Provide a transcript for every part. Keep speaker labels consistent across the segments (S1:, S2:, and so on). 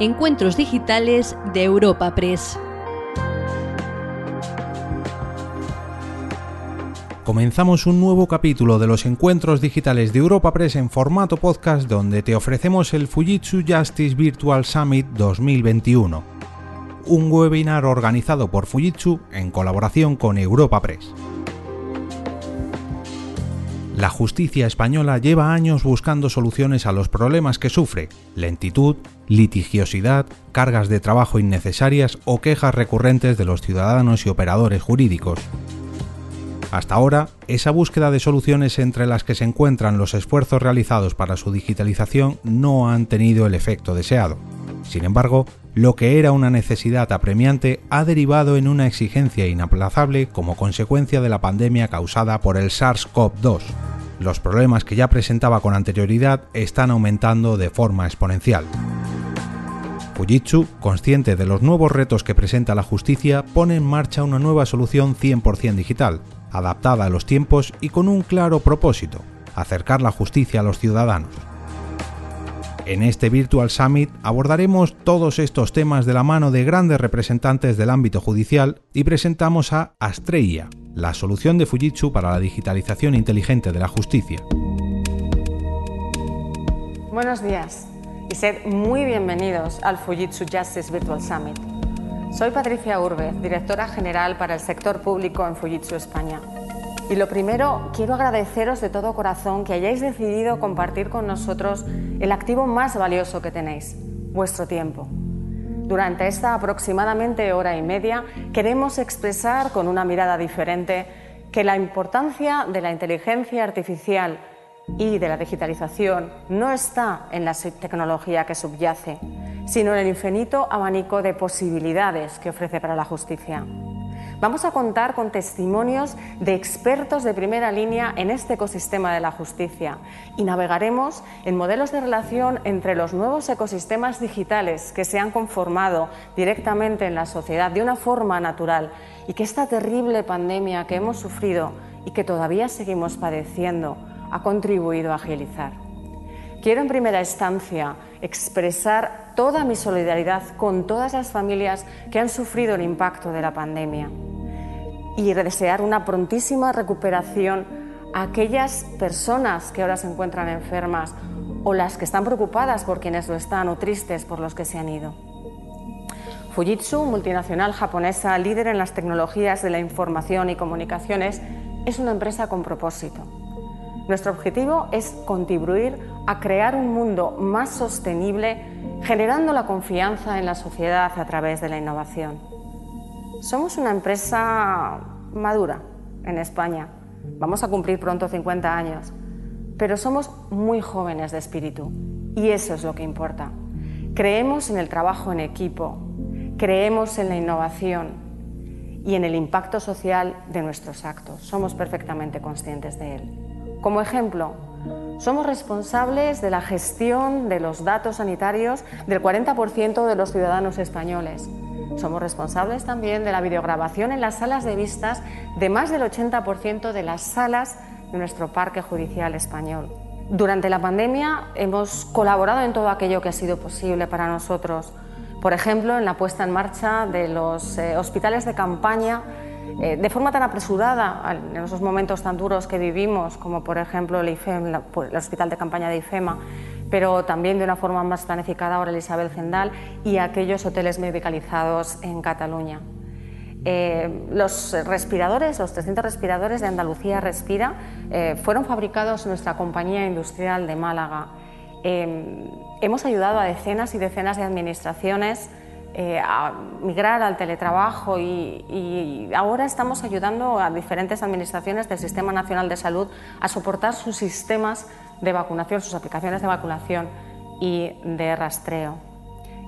S1: Encuentros Digitales de Europa Press.
S2: Comenzamos un nuevo capítulo de los encuentros digitales de Europa Press en formato podcast donde te ofrecemos el Fujitsu Justice Virtual Summit 2021, un webinar organizado por Fujitsu en colaboración con Europa Press. La justicia española lleva años buscando soluciones a los problemas que sufre, lentitud, litigiosidad, cargas de trabajo innecesarias o quejas recurrentes de los ciudadanos y operadores jurídicos. Hasta ahora, esa búsqueda de soluciones entre las que se encuentran los esfuerzos realizados para su digitalización no han tenido el efecto deseado. Sin embargo, lo que era una necesidad apremiante ha derivado en una exigencia inaplazable como consecuencia de la pandemia causada por el SARS-CoV-2. Los problemas que ya presentaba con anterioridad están aumentando de forma exponencial. Fujitsu, consciente de los nuevos retos que presenta la justicia, pone en marcha una nueva solución 100% digital, adaptada a los tiempos y con un claro propósito, acercar la justicia a los ciudadanos. En este Virtual Summit abordaremos todos estos temas de la mano de grandes representantes del ámbito judicial y presentamos a Astreia, la solución de Fujitsu para la digitalización inteligente de la justicia.
S3: Buenos días y sed muy bienvenidos al Fujitsu Justice Virtual Summit. Soy Patricia Urbe, directora general para el sector público en Fujitsu España. Y lo primero, quiero agradeceros de todo corazón que hayáis decidido compartir con nosotros el activo más valioso que tenéis, vuestro tiempo. Durante esta aproximadamente hora y media queremos expresar con una mirada diferente que la importancia de la inteligencia artificial y de la digitalización no está en la tecnología que subyace, sino en el infinito abanico de posibilidades que ofrece para la justicia. Vamos a contar con testimonios de expertos de primera línea en este ecosistema de la justicia y navegaremos en modelos de relación entre los nuevos ecosistemas digitales que se han conformado directamente en la sociedad de una forma natural y que esta terrible pandemia que hemos sufrido y que todavía seguimos padeciendo ha contribuido a agilizar. Quiero en primera instancia expresar toda mi solidaridad con todas las familias que han sufrido el impacto de la pandemia y desear una prontísima recuperación a aquellas personas que ahora se encuentran enfermas o las que están preocupadas por quienes lo están o tristes por los que se han ido. Fujitsu, multinacional japonesa líder en las tecnologías de la información y comunicaciones, es una empresa con propósito nuestro objetivo es contribuir a crear un mundo más sostenible, generando la confianza en la sociedad a través de la innovación. Somos una empresa madura en España. Vamos a cumplir pronto 50 años, pero somos muy jóvenes de espíritu y eso es lo que importa. Creemos en el trabajo en equipo, creemos en la innovación y en el impacto social de nuestros actos. Somos perfectamente conscientes de él. Como ejemplo, somos responsables de la gestión de los datos sanitarios del 40% de los ciudadanos españoles. Somos responsables también de la videograbación en las salas de vistas de más del 80% de las salas de nuestro parque judicial español. Durante la pandemia hemos colaborado en todo aquello que ha sido posible para nosotros. Por ejemplo, en la puesta en marcha de los eh, hospitales de campaña eh, de forma tan apresurada en esos momentos tan duros que vivimos, como por ejemplo el, el Hospital de Campaña de IFEMA, pero también de una forma más planificada ahora el Isabel Zendal y aquellos hoteles medicalizados en Cataluña. Eh, los respiradores, los 300 respiradores de Andalucía Respira, eh, fueron fabricados en nuestra compañía industrial de Málaga. hemos ayudado a decenas y decenas de administraciones eh, a migrar al teletrabajo y, ahora estamos ayudando a diferentes administraciones del Sistema Nacional de Salud a soportar sus sistemas de vacunación, sus aplicaciones de vacunación y de rastreo.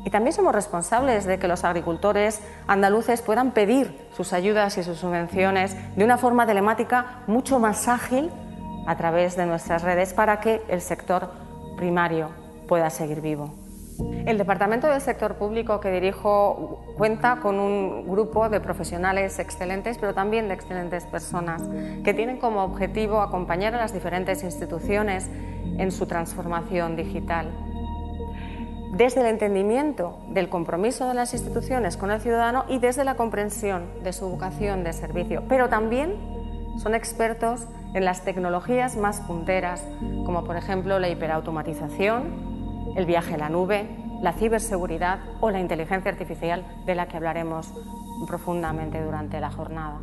S3: Y también somos responsables de que los agricultores andaluces puedan pedir sus ayudas y sus subvenciones de una forma telemática mucho más ágil a través de nuestras redes para que el sector primario pueda seguir vivo. El Departamento del Sector Público que dirijo cuenta con un grupo de profesionales excelentes, pero también de excelentes personas, que tienen como objetivo acompañar a las diferentes instituciones en su transformación digital. desde el entendimiento del compromiso de las instituciones con el ciudadano y desde la comprensión de su vocación de servicio, pero también son expertos en las tecnologías más punteras, como por ejemplo la hiperautomatización, el viaje en la nube, la ciberseguridad o la inteligencia artificial, de la que hablaremos profundamente durante la jornada.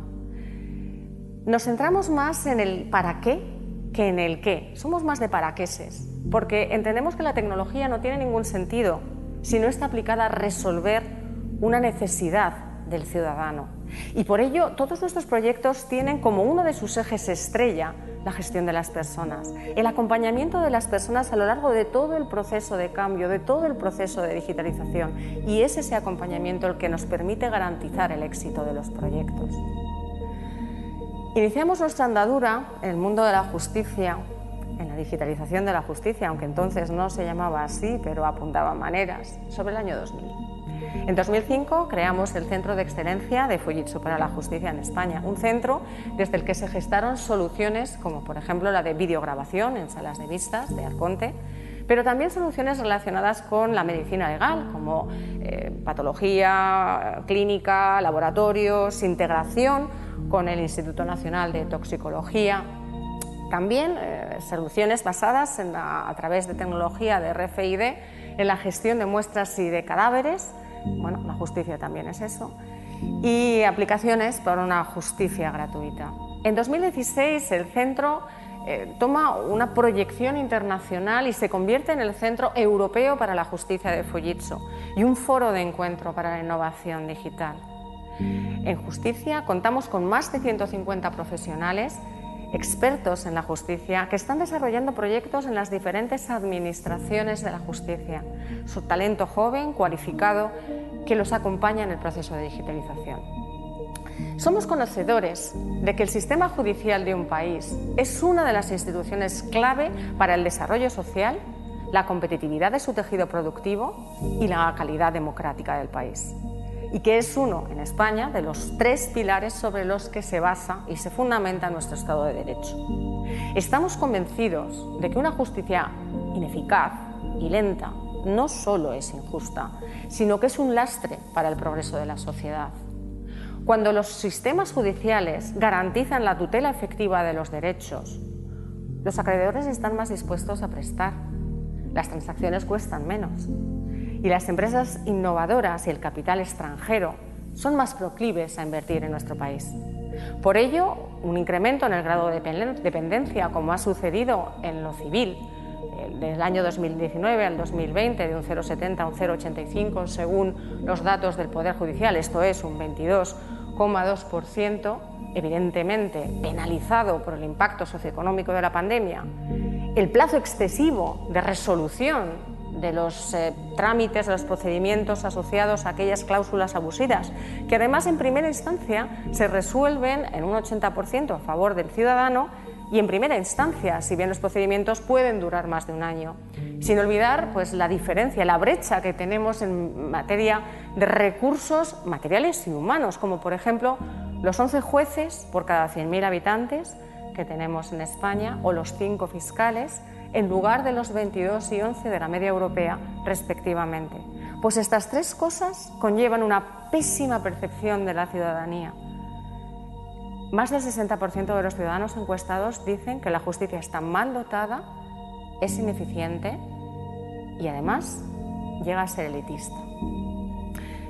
S3: Nos centramos más en el para qué que en el qué. Somos más de paraqueses, porque entendemos que la tecnología no tiene ningún sentido si no está aplicada a resolver una necesidad del ciudadano. Y por ello, todos nuestros proyectos tienen como uno de sus ejes estrella la gestión de las personas, el acompañamiento de las personas a lo largo de todo el proceso de cambio, de todo el proceso de digitalización. Y es ese acompañamiento el que nos permite garantizar el éxito de los proyectos. Iniciamos nuestra andadura en el mundo de la justicia, en la digitalización de la justicia, aunque entonces no se llamaba así, pero apuntaba maneras, sobre el año 2000. En 2005 creamos el Centro de Excelencia de Fujitsu para la Justicia en España, un centro desde el que se gestaron soluciones como por ejemplo la de videograbación en salas de vistas de Arconte, pero también soluciones relacionadas con la medicina legal, como eh, patología clínica, laboratorios, integración con el Instituto Nacional de Toxicología. También eh, soluciones basadas a través de tecnología de RFID en la gestión de muestras y de cadáveres, bueno, la justicia también es eso, y aplicaciones para una justicia gratuita. En 2016 el centro eh, toma una proyección internacional y se convierte en el Centro Europeo para la Justicia de Fujitsu y un foro de encuentro para la innovación digital. En justicia contamos con más de 150 profesionales expertos en la justicia que están desarrollando proyectos en las diferentes administraciones de la justicia. Su talento joven, cualificado, que los acompaña en el proceso de digitalización. Somos conocedores de que el sistema judicial de un país es una de las instituciones clave para el desarrollo social, la competitividad de su tejido productivo y la calidad democrática del país y que es uno en España de los tres pilares sobre los que se basa y se fundamenta nuestro Estado de Derecho. Estamos convencidos de que una justicia ineficaz y lenta no solo es injusta, sino que es un lastre para el progreso de la sociedad. Cuando los sistemas judiciales garantizan la tutela efectiva de los derechos, los acreedores están más dispuestos a prestar, las transacciones cuestan menos y las empresas innovadoras y el capital extranjero son más proclives a invertir en nuestro país. Por ello, un incremento en el grado de dependencia, como ha sucedido en lo civil, eh, del año 2019 al 2020, de un 0,70 a un 0,85 según los datos del Poder Judicial, esto es un 22,2%, evidentemente penalizado por el impacto socioeconómico de la pandemia, el plazo excesivo de resolución de los eh, trámites, de los procedimientos asociados a aquellas cláusulas abusivas, que además en primera instancia se resuelven en un 80% a favor del ciudadano y en primera instancia, si bien los procedimientos pueden durar más de un año. Sin olvidar pues, la diferencia, la brecha que tenemos en materia de recursos materiales y humanos, como por ejemplo los 11 jueces por cada 100.000 habitantes que tenemos en España o los 5 fiscales en lugar de los 22 y 11 de la media europea, respectivamente. Pues estas tres cosas conllevan una pésima percepción de la ciudadanía. Más del 60% de los ciudadanos encuestados dicen que la justicia está mal dotada, es ineficiente y además llega a ser elitista.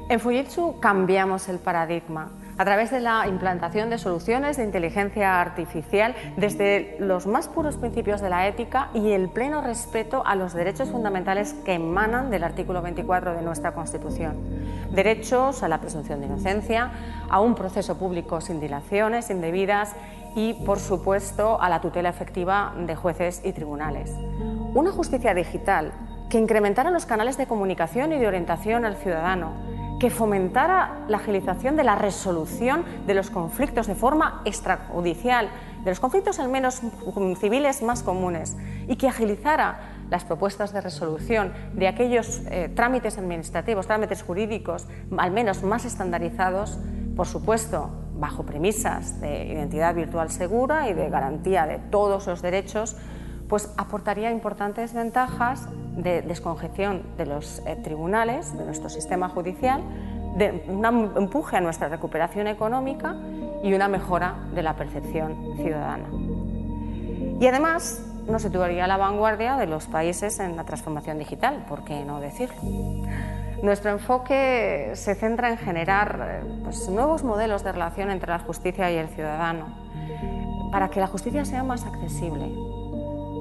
S3: En Fujitsu cambiamos el paradigma a través de la implantación de soluciones de inteligencia artificial desde los más puros principios de la ética y el pleno respeto a los derechos fundamentales que emanan del artículo 24 de nuestra Constitución. Derechos a la presunción de inocencia, a un proceso público sin dilaciones indebidas y, por supuesto, a la tutela efectiva de jueces y tribunales. Una justicia digital que incrementara los canales de comunicación y de orientación al ciudadano, que fomentara la agilización de la resolución de los conflictos de forma extrajudicial, de los conflictos al menos civiles más comunes, y que agilizara las propuestas de resolución de aquellos eh, trámites administrativos, trámites jurídicos al menos más estandarizados, por supuesto, bajo premisas de identidad virtual segura y de garantía de todos los derechos, pues aportaría importantes ventajas de descongestión de los eh, tribunales, de nuestro sistema judicial, de un empuje a nuestra recuperación económica y una mejora de la percepción ciudadana. Y además nos situaría a la vanguardia de los países en la transformación digital, ¿por qué no decirlo? Nuestro enfoque se centra en generar eh, pues, nuevos modelos de relación entre la justicia y el ciudadano, para que la justicia sea más accesible,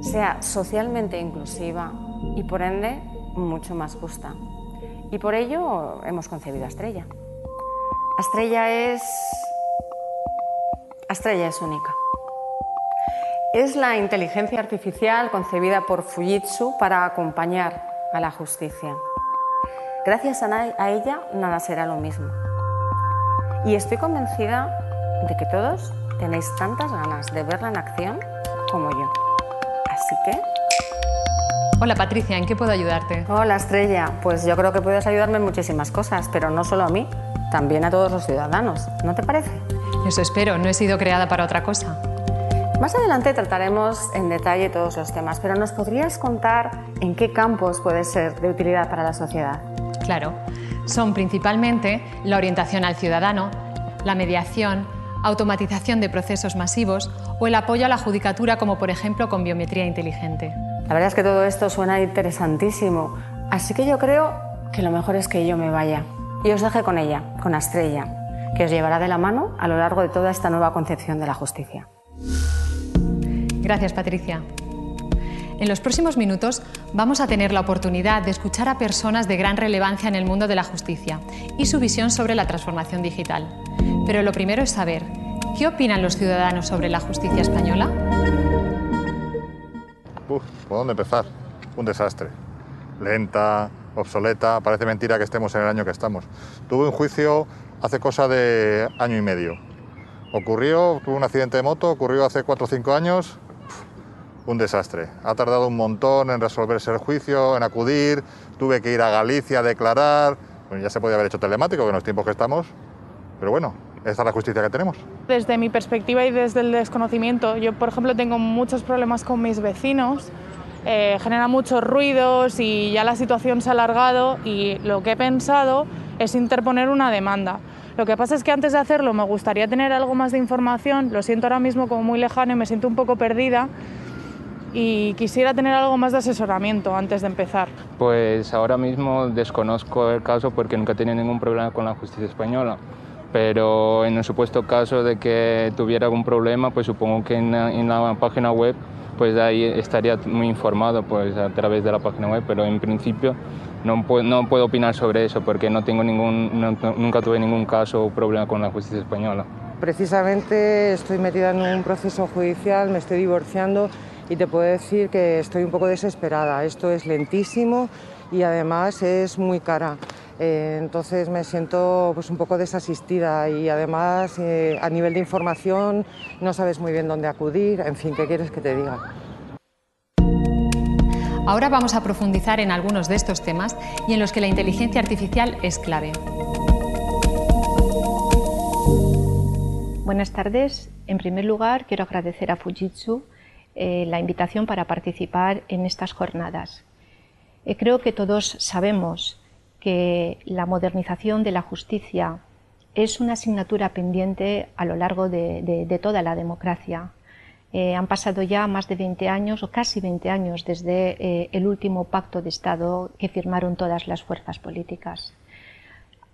S3: sea socialmente inclusiva y por ende mucho más justa. Y por ello hemos concebido a Estrella. Estrella es... Estrella es única. Es la inteligencia artificial concebida por Fujitsu para acompañar a la justicia. Gracias a ella nada será lo mismo. Y estoy convencida de que todos tenéis tantas ganas de verla en acción como yo. Así que...
S1: Hola Patricia, ¿en qué puedo ayudarte?
S3: Hola Estrella, pues yo creo que puedes ayudarme en muchísimas cosas, pero no solo a mí, también a todos los ciudadanos, ¿no te parece?
S1: Eso espero, no he sido creada para otra cosa.
S3: Más adelante trataremos en detalle todos los temas, pero ¿nos podrías contar en qué campos puede ser de utilidad para la sociedad?
S1: Claro, son principalmente la orientación al ciudadano, la mediación, automatización de procesos masivos o el apoyo a la judicatura como por ejemplo con biometría inteligente.
S3: La verdad es que todo esto suena interesantísimo, así que yo creo que lo mejor es que yo me vaya y os deje con ella, con Estrella, que os llevará de la mano a lo largo de toda esta nueva concepción de la justicia.
S1: Gracias, Patricia. En los próximos minutos vamos a tener la oportunidad de escuchar a personas de gran relevancia en el mundo de la justicia y su visión sobre la transformación digital. Pero lo primero es saber, ¿qué opinan los ciudadanos sobre la justicia española?
S4: Uf, ¿por dónde empezar? Un desastre. Lenta, obsoleta, parece mentira que estemos en el año que estamos. Tuve un juicio hace cosa de año y medio. Ocurrió, tuve un accidente de moto, ocurrió hace 4 o 5 años un desastre. Ha tardado un montón en resolverse el juicio, en acudir, tuve que ir a Galicia a declarar. ya se podía haber hecho telemático en los tiempos que estamos, pero bueno, esta es la justicia que tenemos.
S5: Desde mi perspectiva y desde el desconocimiento, yo por ejemplo tengo muchos problemas con mis vecinos, eh, genera muchos ruidos y ya la situación se ha alargado y lo que he pensado es interponer una demanda. Lo que pasa es que antes de hacerlo me gustaría tener algo más de información, lo siento ahora mismo como muy lejano y me siento un poco perdida y quisiera tener algo más de asesoramiento antes de empezar.
S6: Pues ahora mismo desconozco el caso porque nunca he tenido ningún problema con la justicia española, pero en el supuesto caso de que tuviera algún problema, pues supongo que en, la página web pues ahí estaría muy informado pues a través de la página web, pero en principio no puedo, no puedo opinar sobre eso porque no tengo ningún, nunca tuve ningún caso o problema con la justicia española.
S7: Precisamente estoy metida en un proceso judicial, me estoy divorciando y te puedo decir que estoy un poco desesperada. Esto es lentísimo y además es muy cara. Eh, entonces me siento pues, un poco desasistida y además eh, a nivel de información no sabes muy bien dónde acudir. En fin, ¿qué quieres que te diga?
S1: Ahora vamos a profundizar en algunos de estos temas y en los que la inteligencia artificial es clave.
S8: Buenas tardes. En primer lugar, quiero agradecer a Fujitsu eh, la invitación para participar en estas jornadas. Eh, creo que todos sabemos que la modernización de la justicia es una asignatura pendiente a lo largo de, toda la democracia. Eh, han pasado ya más de 20 años o casi 20 años desde el último pacto de Estado que firmaron todas las fuerzas políticas.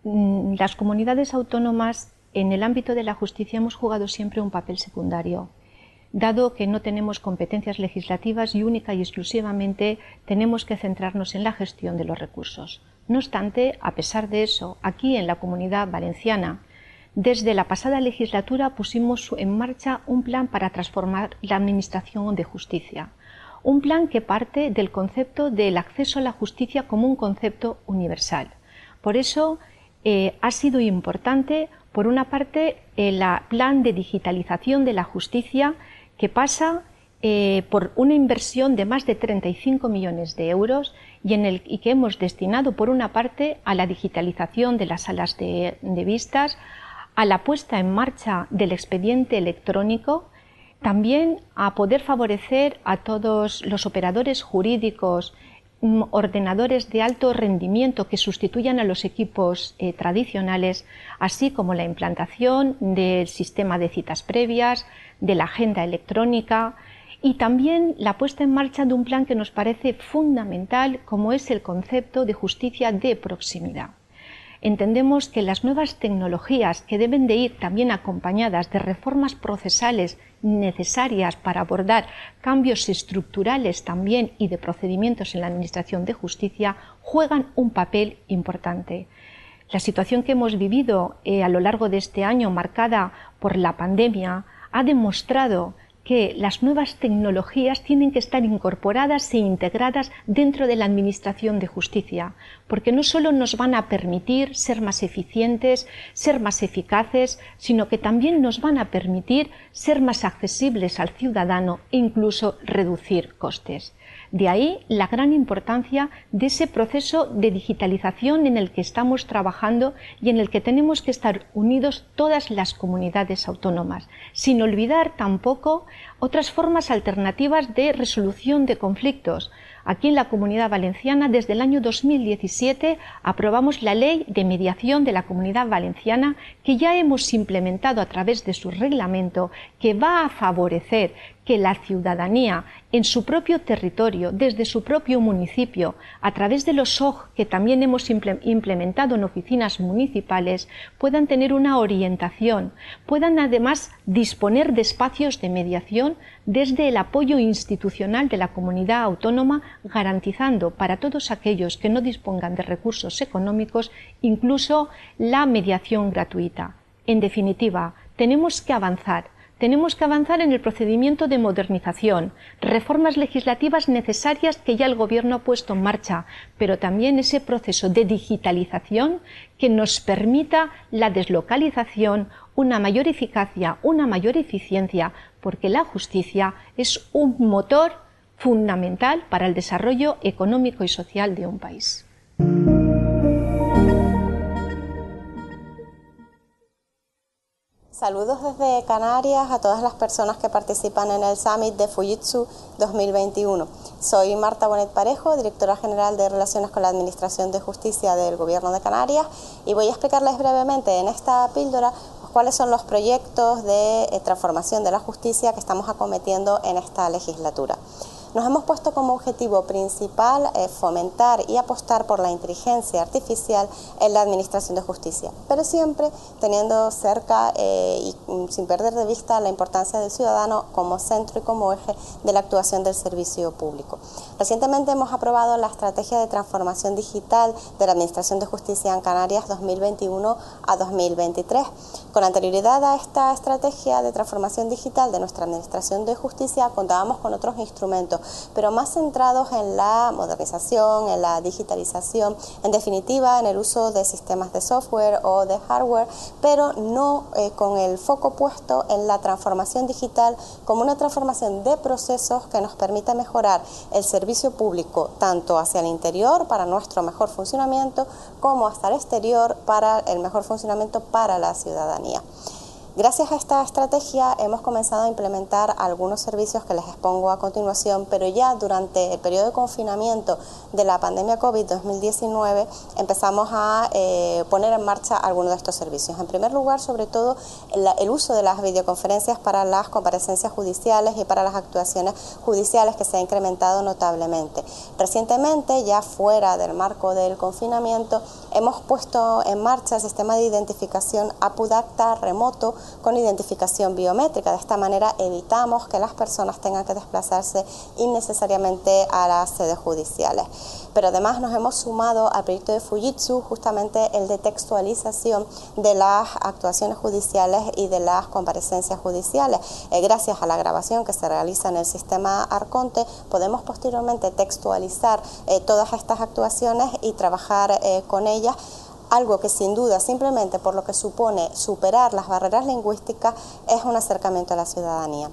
S8: Mm, las comunidades autónomas en el ámbito de la justicia hemos jugado siempre un papel secundario dado que no tenemos competencias legislativas y única y exclusivamente tenemos que centrarnos en la gestión de los recursos. No obstante, a pesar de eso, aquí en la comunidad valenciana, desde la pasada legislatura pusimos en marcha un plan para transformar la Administración de Justicia, un plan que parte del concepto del acceso a la justicia como un concepto universal. Por eso eh, ha sido importante, por una parte, el plan de digitalización de la justicia que pasa eh, por una inversión de más de 35 millones de euros y, en el, y que hemos destinado por una parte a la digitalización de las salas de, vistas, a la puesta en marcha del expediente electrónico, también a poder favorecer a todos los operadores jurídicos, mm, ordenadores de alto rendimiento que sustituyan a los equipos eh, tradicionales, así como la implantación del sistema de citas previas, de la agenda electrónica y también la puesta en marcha de un plan que nos parece fundamental como es el concepto de justicia de proximidad entendemos que las nuevas tecnologías que deben de ir también acompañadas de reformas procesales necesarias para abordar cambios estructurales también y de procedimientos en la Administración de Justicia juegan un papel importante. La situación que hemos vivido eh, a lo largo de este año, marcada por la pandemia, ha demostrado que las nuevas tecnologías tienen que estar incorporadas e integradas dentro de la Administración de Justicia, porque no solo nos van a permitir ser más eficientes, ser más eficaces, sino que también nos van a permitir ser más accesibles al ciudadano e incluso reducir costes. De ahí la gran importancia de ese proceso de digitalización en el que estamos trabajando y en el que tenemos que estar unidos todas las comunidades autónomas, sin olvidar tampoco otras formas alternativas de resolución de conflictos. Aquí en la Comunidad Valenciana, desde el año 2017, aprobamos la Ley de Mediación de la Comunidad Valenciana, que ya hemos implementado a través de su reglamento, que va a favorecer que la ciudadanía en su propio territorio, desde su propio municipio, a través de los OG que también hemos implementado en oficinas municipales, puedan tener una orientación, puedan además disponer de espacios de mediación desde el apoyo institucional de la comunidad autónoma, garantizando para todos aquellos que no dispongan de recursos económicos incluso la mediación gratuita. En definitiva, tenemos que avanzar tenemos que avanzar en el procedimiento de modernización, reformas legislativas necesarias que ya el Gobierno ha puesto en marcha, pero también ese proceso de digitalización que nos permita la deslocalización, una mayor eficacia, una mayor eficiencia, porque la justicia es un motor fundamental para el desarrollo económico y social de un país.
S9: Saludos desde Canarias a todas las personas que participan en el Summit de Fujitsu 2021. Soy Marta Bonet Parejo, directora general de Relaciones con la Administración de Justicia del Gobierno de Canarias y voy a explicarles brevemente en esta píldora cuáles son los proyectos de eh, transformación de la justicia que estamos acometiendo en esta legislatura. Nos hemos puesto como objetivo principal eh, fomentar y apostar por la inteligencia artificial en la Administración de Justicia, pero siempre teniendo cerca eh, y mm, sin perder de vista la importancia del ciudadano como centro y como eje de la actuación del servicio público. Recientemente hemos aprobado la Estrategia de Transformación Digital de la Administración de Justicia en Canarias 2021 a 2023. Con anterioridad a esta estrategia de transformación digital de nuestra Administración de Justicia contábamos con otros instrumentos pero más centrados en la modernización, en la digitalización, en definitiva en el uso de sistemas de software o de hardware, pero no eh, con el foco puesto en la transformación digital como una transformación de procesos que nos permita mejorar el servicio público tanto hacia el interior para nuestro mejor funcionamiento como hasta el exterior para el mejor funcionamiento para la ciudadanía. Gracias a esta estrategia hemos comenzado a implementar algunos servicios que les expongo a continuación, pero ya durante el periodo de confinamiento de la pandemia COVID-2019 empezamos a eh, poner en marcha algunos de estos servicios. En primer lugar, sobre todo, el, uso de las videoconferencias para las comparecencias judiciales y para las actuaciones judiciales que se ha incrementado notablemente. Recientemente, ya fuera del marco del confinamiento, hemos puesto en marcha el sistema de identificación APUDACTA remoto con identificación biométrica. De esta manera evitamos que las personas tengan que desplazarse innecesariamente a las sedes judiciales. Pero además nos hemos sumado al proyecto de Fujitsu justamente el de textualización de las actuaciones judiciales y de las comparecencias judiciales. Eh, gracias a la grabación que se realiza en el sistema Arconte, podemos posteriormente textualizar eh, todas estas actuaciones y trabajar eh, con ellas algo que sin duda, simplemente por lo que supone superar las barreras lingüísticas, es un acercamiento a la ciudadanía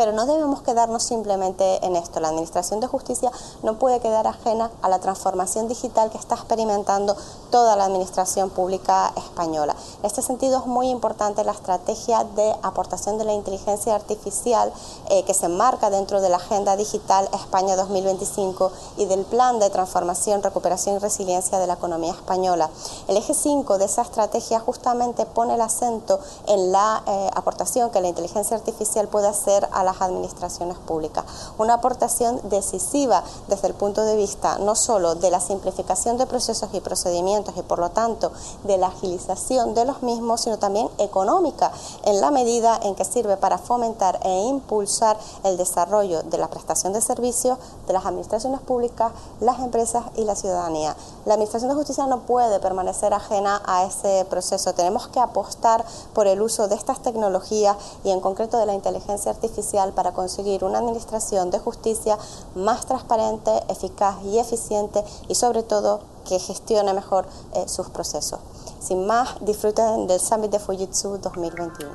S9: Pero no debemos quedarnos simplemente en esto. La Administración de Justicia no puede quedar ajena a la transformación digital que está experimentando toda la Administración Pública española. En este sentido es muy importante la estrategia de aportación de la inteligencia artificial eh, que se enmarca dentro de la Agenda Digital España 2025 y del Plan de Transformación, Recuperación y Resiliencia de la Economía Española. El eje 5 de esa estrategia justamente pone el acento en la eh, aportación que la inteligencia artificial puede hacer a las administraciones públicas. Una aportación decisiva desde el punto de vista no solo de la simplificación de procesos y procedimientos y por lo tanto de la agilización de los mismos, sino también económica en la medida en que sirve para fomentar e impulsar el desarrollo de la prestación de servicios de las administraciones públicas, las empresas y la ciudadanía. La Administración de Justicia no puede permanecer ajena a ese proceso. Tenemos que apostar por el uso de estas tecnologías y en concreto de la inteligencia artificial para conseguir una administración de justicia más transparente, eficaz y eficiente y sobre todo que gestione mejor eh, sus procesos. Sin más, disfruten del Summit de Fujitsu 2021.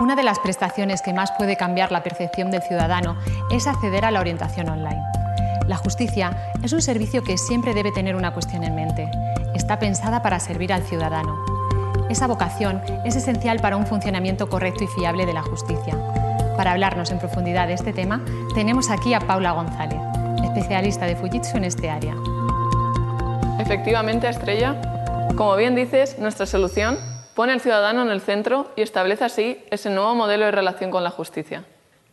S1: Una de las prestaciones que más puede cambiar la percepción del ciudadano es acceder a la orientación online. La justicia es un servicio que siempre debe tener una cuestión en mente. Está pensada para servir al ciudadano. Esa vocación es esencial para un funcionamiento correcto y fiable de la justicia. Para hablarnos en profundidad de este tema, tenemos aquí a Paula González, especialista de Fujitsu en este área.
S5: Efectivamente, Estrella, como bien dices, nuestra solución pone al ciudadano en el centro y establece así ese nuevo modelo de relación con la justicia.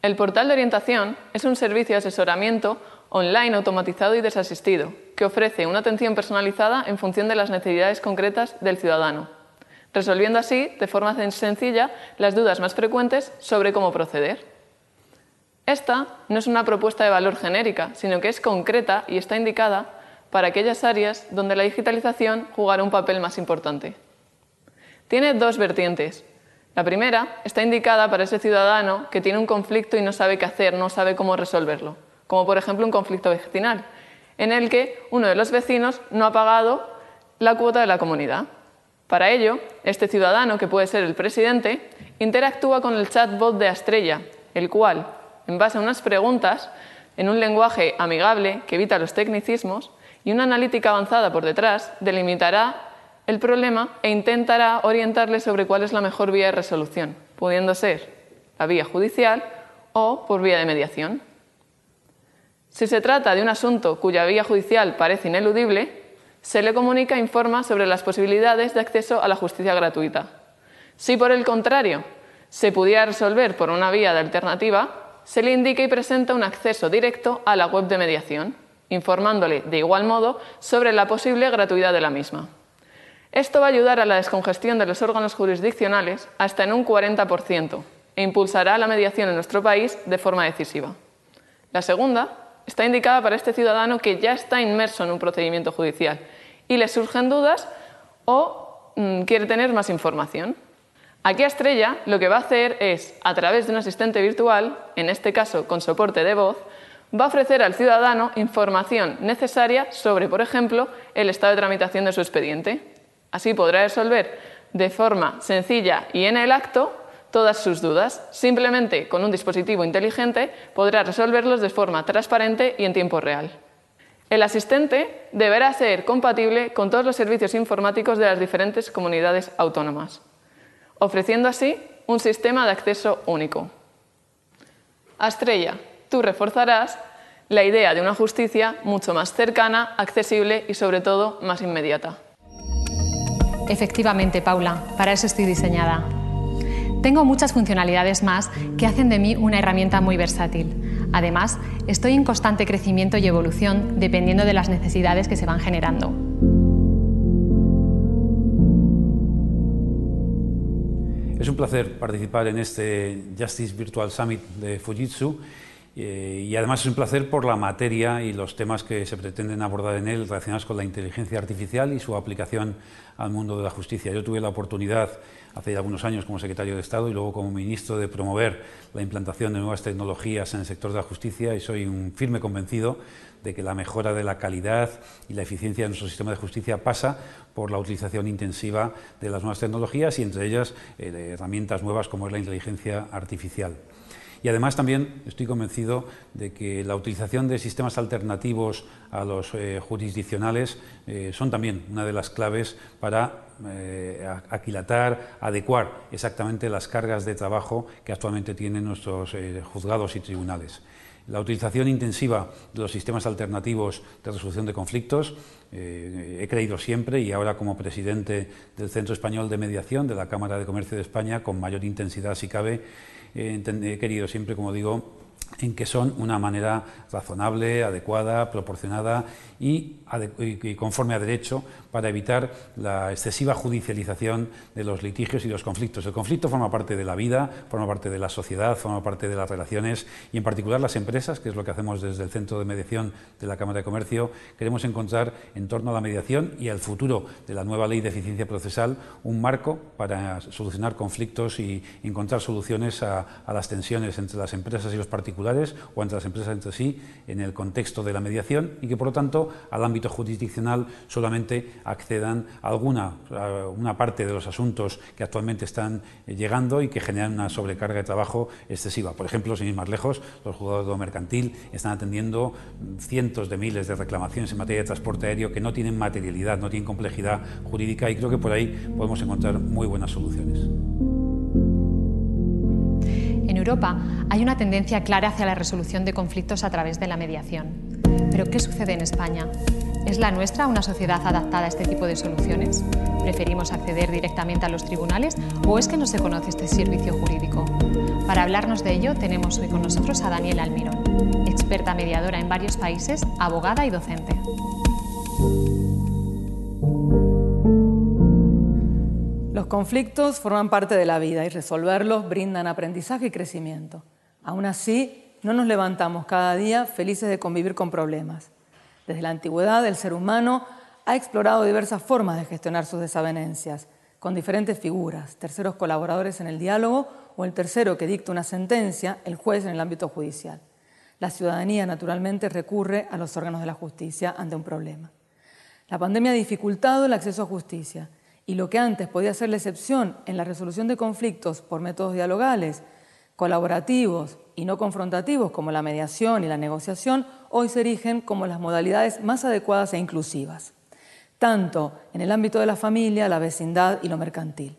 S5: El portal de orientación es un servicio de asesoramiento online automatizado y desasistido que ofrece una atención personalizada en función de las necesidades concretas del ciudadano, resolviendo así de forma sencilla las dudas más frecuentes sobre cómo proceder. Esta no es una propuesta de valor genérica, sino que es concreta y está indicada para aquellas áreas donde la digitalización jugará un papel más importante. Tiene dos vertientes. La primera está indicada para ese ciudadano que tiene un conflicto y no sabe qué hacer, no sabe cómo resolverlo, como por ejemplo un conflicto vecinal, en el que uno de los vecinos no ha pagado la cuota de la comunidad. Para ello, este ciudadano, que puede ser el presidente, interactúa con el chatbot de Astrella, el cual, en base a unas preguntas, en un lenguaje amigable que evita los tecnicismos, y una analítica avanzada por detrás delimitará el problema e intentará orientarle sobre cuál es la mejor vía de resolución, pudiendo ser la vía judicial o por vía de mediación. Si se trata de un asunto cuya vía judicial parece ineludible, se le comunica e informa sobre las posibilidades de acceso a la justicia gratuita. Si por el contrario se pudiera resolver por una vía de alternativa, se le indica y presenta un acceso directo a la web de mediación informándole de igual modo sobre la posible gratuidad de la misma. Esto va a ayudar a la descongestión de los órganos jurisdiccionales hasta en un 40% e impulsará la mediación en nuestro país de forma decisiva. La segunda está indicada para este ciudadano que ya está inmerso en un procedimiento judicial y le surgen dudas o mm, quiere tener más información. Aquí Estrella lo que va a hacer es, a través de un asistente virtual, en este caso con soporte de voz, va a ofrecer al ciudadano información necesaria sobre, por ejemplo, el estado de tramitación de su expediente. Así podrá resolver de forma sencilla y en el acto todas sus dudas. Simplemente con un dispositivo inteligente podrá resolverlos de forma transparente y en tiempo real. El asistente deberá ser compatible con todos los servicios informáticos de las diferentes comunidades autónomas, ofreciendo así un sistema de acceso único. Estrella tú reforzarás la idea de una justicia mucho más cercana, accesible y sobre todo más inmediata.
S1: Efectivamente, Paula, para eso estoy diseñada. Tengo muchas funcionalidades más que hacen de mí una herramienta muy versátil. Además, estoy en constante crecimiento y evolución dependiendo de las necesidades que se van generando.
S10: Es un placer participar en este Justice Virtual Summit de Fujitsu Eh, y además es un placer por la materia y los temas que se pretenden abordar en él relacionados con la inteligencia artificial y su aplicación al mundo de la justicia. Yo tuve la oportunidad hace algunos años como secretario de Estado y luego como ministro de promover la implantación de nuevas tecnologías en el sector de la justicia y soy un firme convencido de que la mejora de la calidad y la eficiencia de nuestro sistema de justicia pasa por la utilización intensiva de las nuevas tecnologías y entre ellas eh, herramientas nuevas como es la inteligencia artificial. Y además también estoy convencido de que la utilización de sistemas alternativos a los eh, jurisdiccionales eh, son también una de las claves para eh, aquilatar, adecuar exactamente las cargas de trabajo que actualmente tienen nuestros juzgados y tribunales. La utilización intensiva de los sistemas alternativos de resolución de conflictos, he creído siempre y ahora como presidente del Centro Español de Mediación de la Cámara de Comercio de España, con mayor intensidad si cabe, he querido siempre, como digo, en que son una manera razonable, adecuada, proporcionada y, conforme a derecho para evitar la excesiva judicialización de los litigios y los conflictos. El conflicto forma parte de la vida, forma parte de la sociedad, forma parte de las relaciones y en particular las empresas, que es lo que hacemos desde el Centro de Mediación de la Cámara de Comercio, queremos encontrar en torno a la mediación y al futuro de la nueva ley de eficiencia procesal un marco para solucionar conflictos y encontrar soluciones a, a las tensiones entre las empresas y los particulares o entre las empresas entre sí en el contexto de la mediación y que por lo tanto al ámbito jurisdiccional solamente accedan a alguna una parte de los asuntos que actualmente están eh, llegando y que generan una sobrecarga de trabajo excesiva. Por ejemplo, sin ir más lejos, los juzgados de mercantil están atendiendo cientos de miles de reclamaciones en materia de transporte aéreo que no tienen materialidad, no tienen complejidad jurídica y creo que por ahí podemos encontrar muy buenas soluciones.
S1: En Europa hay una tendencia clara hacia la resolución de conflictos a través de la mediación. Pero ¿qué sucede en España? ¿Es la nuestra una sociedad adaptada a este tipo de soluciones? ¿Preferimos acceder directamente a los tribunales o es que no se conoce este servicio jurídico? Para hablarnos de ello tenemos hoy con nosotros a Daniela Almirón, experta mediadora en varios países, abogada y docente.
S11: Los conflictos forman parte de la vida y resolverlos brindan aprendizaje y crecimiento. Aún así, no nos levantamos cada día felices de convivir con problemas. Desde la antigüedad, el ser humano ha explorado diversas formas de gestionar sus desavenencias, con diferentes figuras, terceros colaboradores en el diálogo o el tercero que dicta una sentencia, el juez en el ámbito judicial. La ciudadanía, naturalmente, recurre a los órganos de la justicia ante un problema. La pandemia ha dificultado el acceso a justicia y lo que antes podía ser la excepción en la resolución de conflictos por métodos dialogales, colaborativos y no confrontativos como la mediación y la negociación hoy se erigen como las modalidades más adecuadas e inclusivas, tanto en el ámbito de la familia, la vecindad y lo mercantil.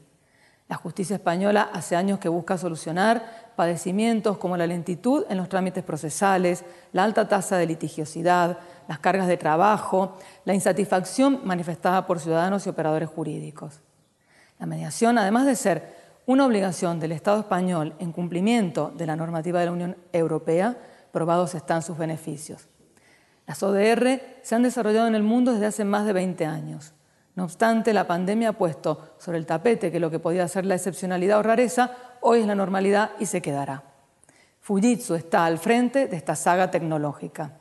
S11: La justicia española hace años que busca solucionar padecimientos como la lentitud en los trámites procesales, la alta tasa de litigiosidad, las cargas de trabajo, la insatisfacción manifestada por ciudadanos y operadores jurídicos. La mediación, además de ser una obligación del Estado español en cumplimiento de la normativa de la Unión Europea, probados están sus beneficios. Las ODR se han desarrollado en el mundo desde hace más de 20 años. No obstante, la pandemia ha puesto sobre el tapete que lo que podía ser la excepcionalidad o rareza hoy es la normalidad y se quedará. Fujitsu está al frente de esta saga tecnológica.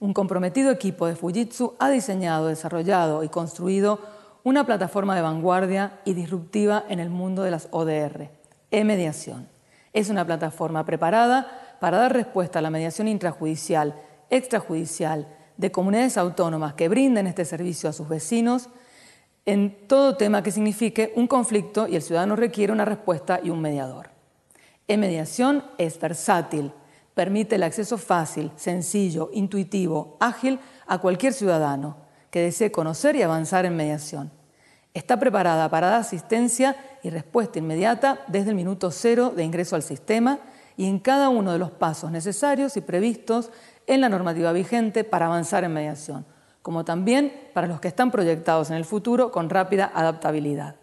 S11: Un comprometido equipo de Fujitsu ha diseñado, desarrollado y construido una plataforma de vanguardia y disruptiva en el mundo de las ODR, e-mediación. Es una plataforma preparada para dar respuesta a la mediación intrajudicial, extrajudicial, de comunidades autónomas que brinden este servicio a sus vecinos en todo tema que signifique un conflicto y el ciudadano requiere una respuesta y un mediador. E-mediación es versátil, permite el acceso fácil, sencillo, intuitivo, ágil a cualquier ciudadano que desee conocer y avanzar en mediación. Está preparada para dar asistencia y respuesta inmediata desde el minuto cero de ingreso al sistema y en cada uno de los pasos necesarios y previstos en la normativa vigente para avanzar en mediación, como también para los que están proyectados en el futuro con rápida adaptabilidad.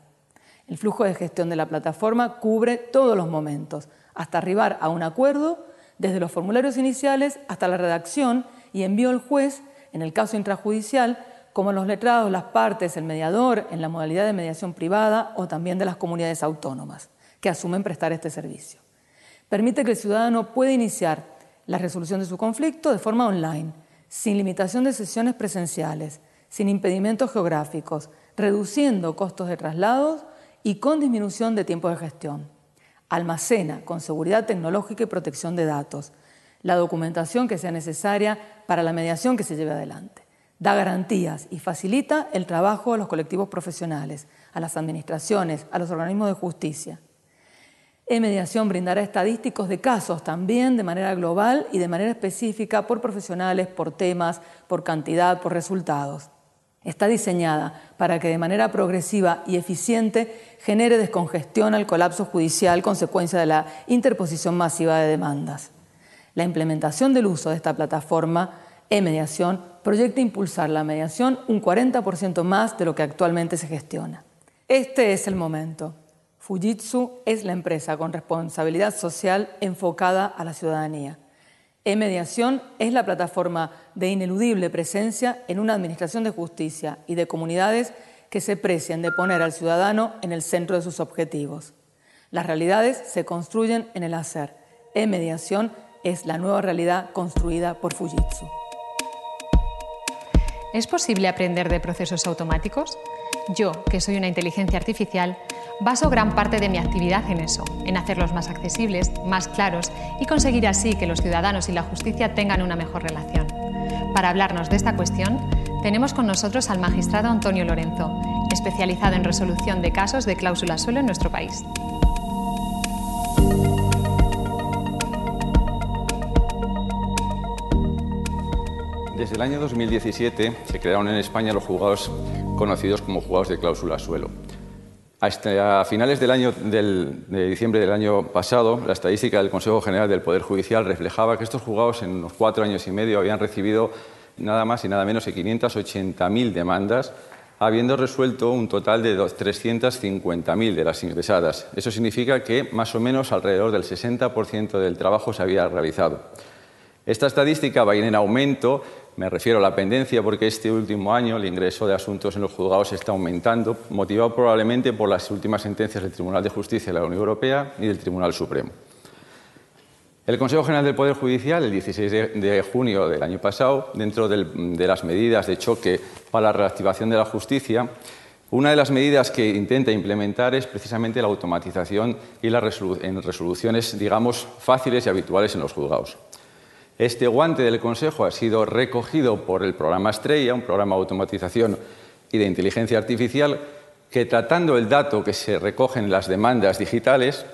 S11: El flujo de gestión de la plataforma cubre todos los momentos, hasta arribar a un acuerdo, desde los formularios iniciales hasta la redacción y envío al juez, en el caso intrajudicial, como los letrados, las partes, el mediador en la modalidad de mediación privada o también de las comunidades autónomas que asumen prestar este servicio. Permite que el ciudadano pueda iniciar la resolución de su conflicto de forma online, sin limitación de sesiones presenciales, sin impedimentos geográficos, reduciendo costos de traslados y con disminución de tiempo de gestión. Almacena con seguridad tecnológica y protección de datos la documentación que sea necesaria para la mediación que se lleve adelante. Da garantías y facilita el trabajo a los colectivos profesionales, a las administraciones, a los organismos de justicia. E-mediación brindará estadísticos de casos también de manera global y de manera específica por profesionales, por temas, por cantidad, por resultados. Está diseñada para que de manera progresiva y eficiente genere descongestión al colapso judicial consecuencia de la interposición masiva de demandas. La implementación del uso de esta plataforma e-mediación proyecta impulsar la mediación un 40% más de lo que actualmente se gestiona. Este es el momento. Fujitsu es la empresa con responsabilidad social enfocada a la ciudadanía. E-mediación es la plataforma de ineludible presencia en una administración de justicia y de comunidades que se precian de poner al ciudadano en el centro de sus objetivos. Las realidades se construyen en el hacer. E-mediación es la nueva realidad construida por Fujitsu.
S1: ¿Es posible aprender de procesos automáticos? Yo, que soy una inteligencia artificial, baso gran parte de mi actividad en eso, en hacerlos más accesibles, más claros y conseguir así que los ciudadanos y la justicia tengan una mejor relación. Para hablarnos de esta cuestión, tenemos con nosotros al magistrado Antonio Lorenzo, especializado en resolución de casos de cláusula suelo en nuestro país.
S12: Desde el año 2017 se crearon en España los juzgados conocidos como juzgados de cláusula suelo. Hasta finales del año de diciembre del año pasado, la estadística del Consejo General del Poder Judicial reflejaba que estos juzgados en unos cuatro años y medio habían recibido nada más y nada menos que 580.000 demandas, habiendo resuelto un total de 350.000 de las ingresadas. Eso significa que más o menos alrededor del 60% del trabajo se había realizado. Esta estadística va a ir en aumento me refiero a la pendencia porque este último año el ingreso de asuntos en los juzgados está aumentando, motivado probablemente por las últimas sentencias del Tribunal de Justicia de la Unión Europea y del Tribunal Supremo. El Consejo General del Poder Judicial, el 16 de junio del año pasado, dentro de las medidas de choque para la reactivación de la justicia, una de las medidas que intenta implementar es precisamente la automatización y las en resoluciones, digamos, fáciles y habituales en los juzgados. Este guante del Consejo ha sido recogido por el programa Estrella, un programa de automatización y de inteligencia artificial que tratando el dato que se recoge en las demandas digitales,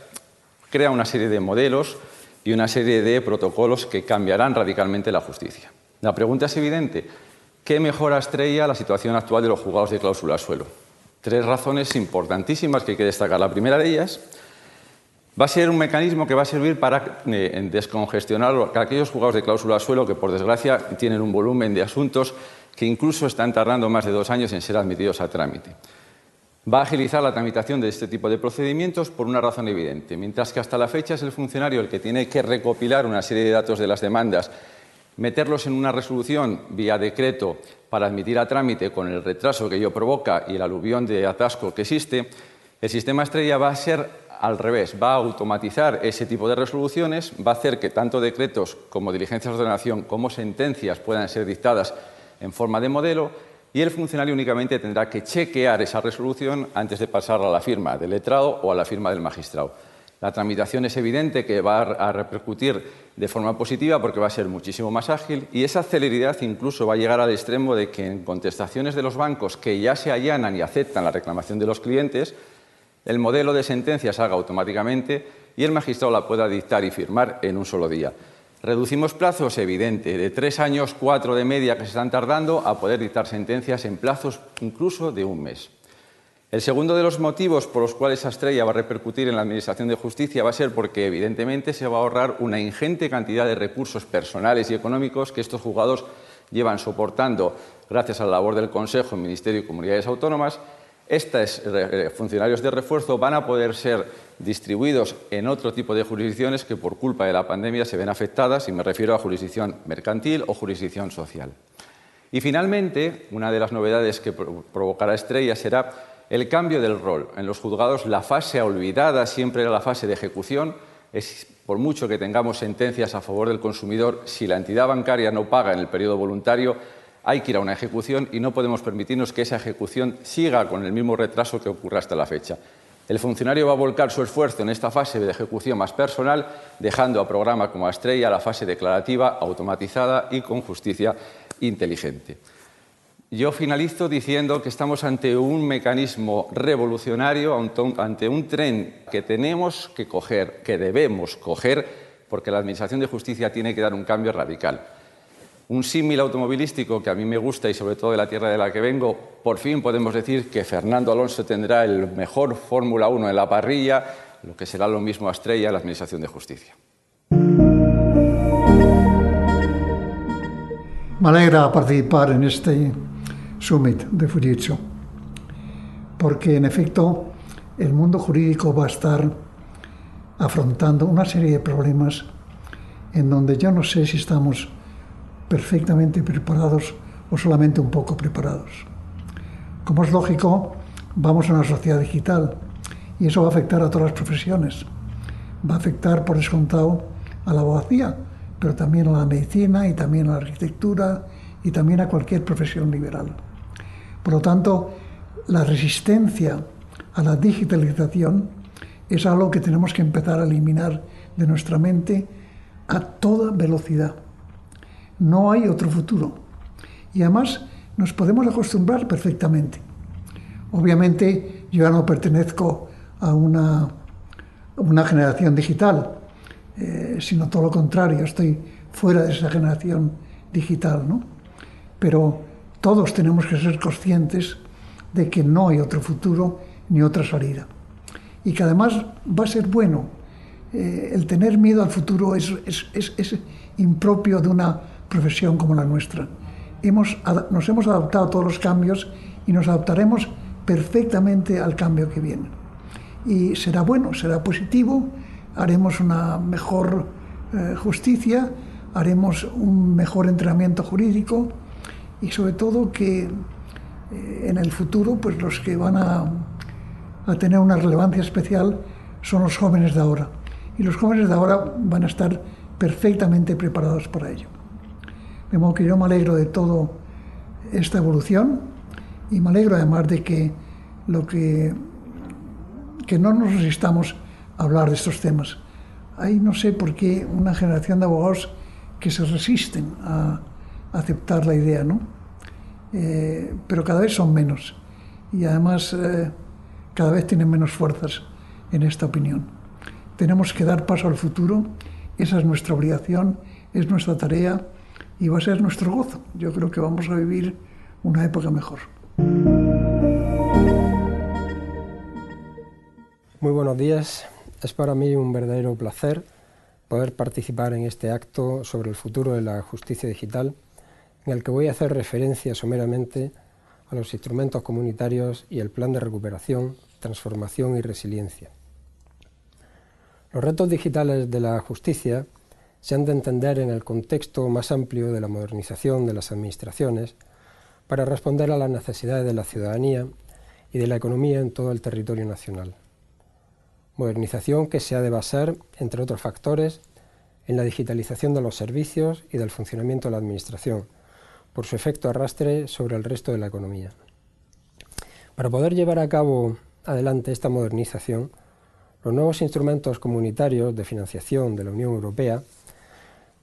S12: crea una serie de modelos y una serie de protocolos que cambiarán radicalmente la justicia. La pregunta es evidente. ¿Qué mejora Estrella la situación actual de los juzgados de cláusula suelo? Tres razones importantísimas que hay que destacar. La primera de ellas Va a ser un mecanismo que va a servir para eh, descongestionar aquellos juzgados de cláusula suelo que, por desgracia, tienen un volumen de asuntos que incluso están tardando más de dos años en ser admitidos a trámite. Va a agilizar la tramitación de este tipo de procedimientos por una razón evidente. Mientras que hasta la fecha es el funcionario el que tiene que recopilar una serie de datos de las demandas, meterlos en una resolución vía decreto para admitir a trámite con el retraso que ello provoca y el aluvión de atasco que existe, el sistema estrella va a ser al revés, va a automatizar ese tipo de resoluciones, va a hacer que tanto decretos como diligencias de ordenación como sentencias puedan ser dictadas en forma de modelo y el funcionario únicamente tendrá que chequear esa resolución antes de pasarla a la firma del letrado o a la firma del magistrado. La tramitación es evidente que va a repercutir de forma positiva porque va a ser muchísimo más ágil y esa celeridad incluso va a llegar al extremo de que en contestaciones de los bancos que ya se allanan y aceptan la reclamación de los clientes, el modelo de sentencia salga automáticamente y el magistrado la pueda dictar y firmar en un solo día. Reducimos plazos, evidente, de tres años, cuatro de media que se están tardando, a poder dictar sentencias en plazos incluso de un mes. El segundo de los motivos por los cuales esa estrella va a repercutir en la Administración de Justicia va a ser porque, evidentemente, se va a ahorrar una ingente cantidad de recursos personales y económicos que estos juzgados llevan soportando gracias a la labor del Consejo, Ministerio y Comunidades Autónomas estos eh, funcionarios de refuerzo van a poder ser distribuidos en otro tipo de jurisdicciones que por culpa de la pandemia se ven afectadas, y me refiero a jurisdicción mercantil o jurisdicción social. Y finalmente, una de las novedades que provocará Estrella será el cambio del rol. En los juzgados la fase olvidada siempre era la fase de ejecución, es por mucho que tengamos sentencias a favor del consumidor, si la entidad bancaria no paga en el periodo voluntario, hay que ir a una ejecución y no podemos permitirnos que esa ejecución siga con el mismo retraso que ocurre hasta la fecha. El funcionario va a volcar su esfuerzo en esta fase de ejecución más personal, dejando a programa como Estrella la fase declarativa, automatizada y con justicia inteligente. Yo finalizo diciendo que estamos ante un mecanismo revolucionario, ante un tren que tenemos que coger, que debemos coger, porque la Administración de Justicia tiene que dar un cambio radical. Un símil automovilístico que a mí me gusta y sobre todo de la tierra de la que vengo, por fin podemos decir que Fernando Alonso tendrá el mejor Fórmula 1 en la parrilla, lo que será lo mismo a Estrella en la Administración de Justicia.
S13: Me alegra participar en este Summit de Fujitsu, porque en efecto el mundo jurídico va a estar afrontando una serie de problemas en donde yo no sé si estamos perfectamente preparados o solamente un poco preparados. Como es lógico, vamos a una sociedad digital y eso va a afectar a todas las profesiones. Va a afectar, por descontado, a la abogacía, pero también a la medicina y también a la arquitectura y también a cualquier profesión liberal. Por lo tanto, la resistencia a la digitalización es algo que tenemos que empezar a eliminar de nuestra mente a toda velocidad. No hay otro futuro. Y además nos podemos acostumbrar perfectamente. Obviamente yo ya no pertenezco a una, generación digital, eh, sino todo lo contrario, estoy fuera de esa generación digital, ¿no? Pero todos tenemos que ser conscientes de que no hay otro futuro ni otra salida. Y que además va a ser bueno. Eh, el tener miedo al futuro es, impropio de una profesión como la nuestra. Hemos, nos hemos adaptado a todos los cambios y nos adaptaremos perfectamente al cambio que viene. Y será bueno, será positivo, haremos una mejor eh, justicia, haremos un mejor entrenamiento jurídico y sobre todo que eh, en el futuro pues los que van a, a, tener una relevancia especial son los jóvenes de ahora y los jóvenes de ahora van a estar perfectamente preparados para ello. De modo que yo me alegro de toda esta evolución y me alegro además de que lo que, que no nos resistamos a hablar de estos temas. Hay no sé por qué una generación de abogados que se resisten a, aceptar la idea, ¿no? Eh, pero cada vez son menos y además eh, cada vez tienen menos fuerzas en esta opinión. Tenemos que dar paso al futuro, esa es nuestra obligación, es nuestra tarea y va a ser nuestro gozo. Yo creo que vamos a vivir una época mejor.
S14: Muy buenos días. Es para mí un verdadero placer poder participar en este acto sobre el futuro de la justicia digital en el que voy a hacer referencia someramente a los instrumentos comunitarios y el plan de recuperación, transformación y resiliencia. Los retos digitales de la justicia se han de entender en el contexto más amplio de la modernización de las administraciones para responder a las necesidades de la ciudadanía y de la economía en todo el territorio nacional. Modernización que se ha de basar, entre otros factores, en la digitalización de los servicios y del funcionamiento de la Administración, por su efecto arrastre sobre el resto de la economía. Para poder llevar a cabo adelante esta modernización, los nuevos instrumentos comunitarios de financiación de la Unión Europea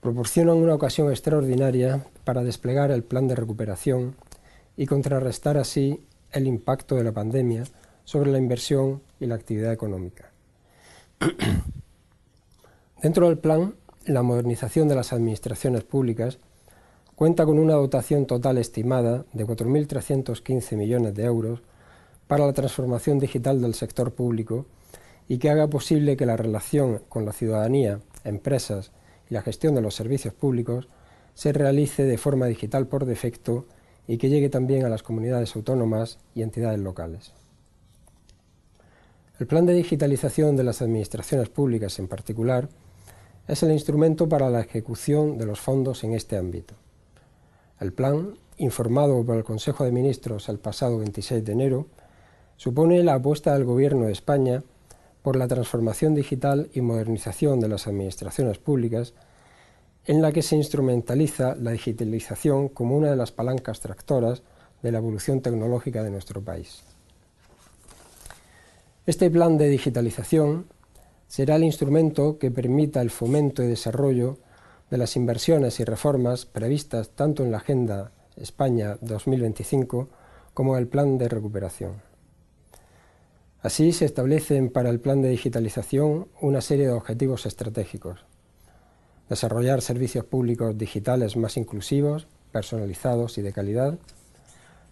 S14: proporcionan una ocasión extraordinaria para desplegar el plan de recuperación y contrarrestar así el impacto de la pandemia sobre la inversión y la actividad económica. Dentro del plan, la modernización de las administraciones públicas cuenta con una dotación total estimada de 4.315 millones de euros para la transformación digital del sector público y que haga posible que la relación con la ciudadanía, empresas y la gestión de los servicios públicos se realice de forma digital por defecto y que llegue también a las comunidades autónomas y entidades locales. El plan de digitalización de las administraciones públicas en particular es el instrumento para la ejecución de los fondos en este ámbito. El plan, informado por el Consejo de Ministros el pasado 26 de enero, supone la apuesta del Gobierno de España por la transformación digital y modernización de las administraciones públicas, en la que se instrumentaliza la digitalización como una de las palancas tractoras de la evolución tecnológica de nuestro país. Este plan de digitalización será el instrumento que permita el fomento y desarrollo de las inversiones y reformas previstas tanto en la Agenda España 2025 como en el Plan de Recuperación. Así se establecen para el Plan de Digitalización una serie de objetivos estratégicos. Desarrollar servicios públicos digitales más inclusivos, personalizados y de calidad.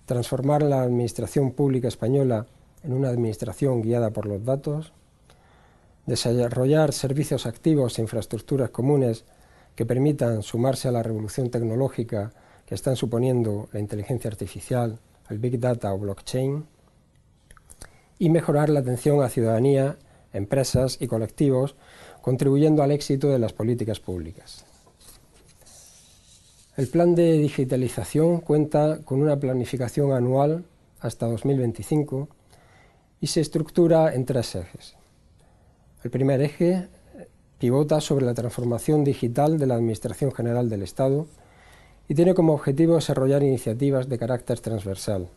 S14: Transformar la Administración Pública Española en una administración guiada por los datos. Desarrollar servicios activos e infraestructuras comunes que permitan sumarse a la revolución tecnológica que están suponiendo la inteligencia artificial, el Big Data o blockchain, y mejorar la atención a ciudadanía, empresas y colectivos, contribuyendo al éxito de las políticas públicas. El plan de digitalización cuenta con una planificación anual hasta 2025 y se estructura en tres ejes. El primer eje pivota sobre la transformación digital de la Administración General del Estado y tiene como objetivo desarrollar iniciativas de carácter transversal.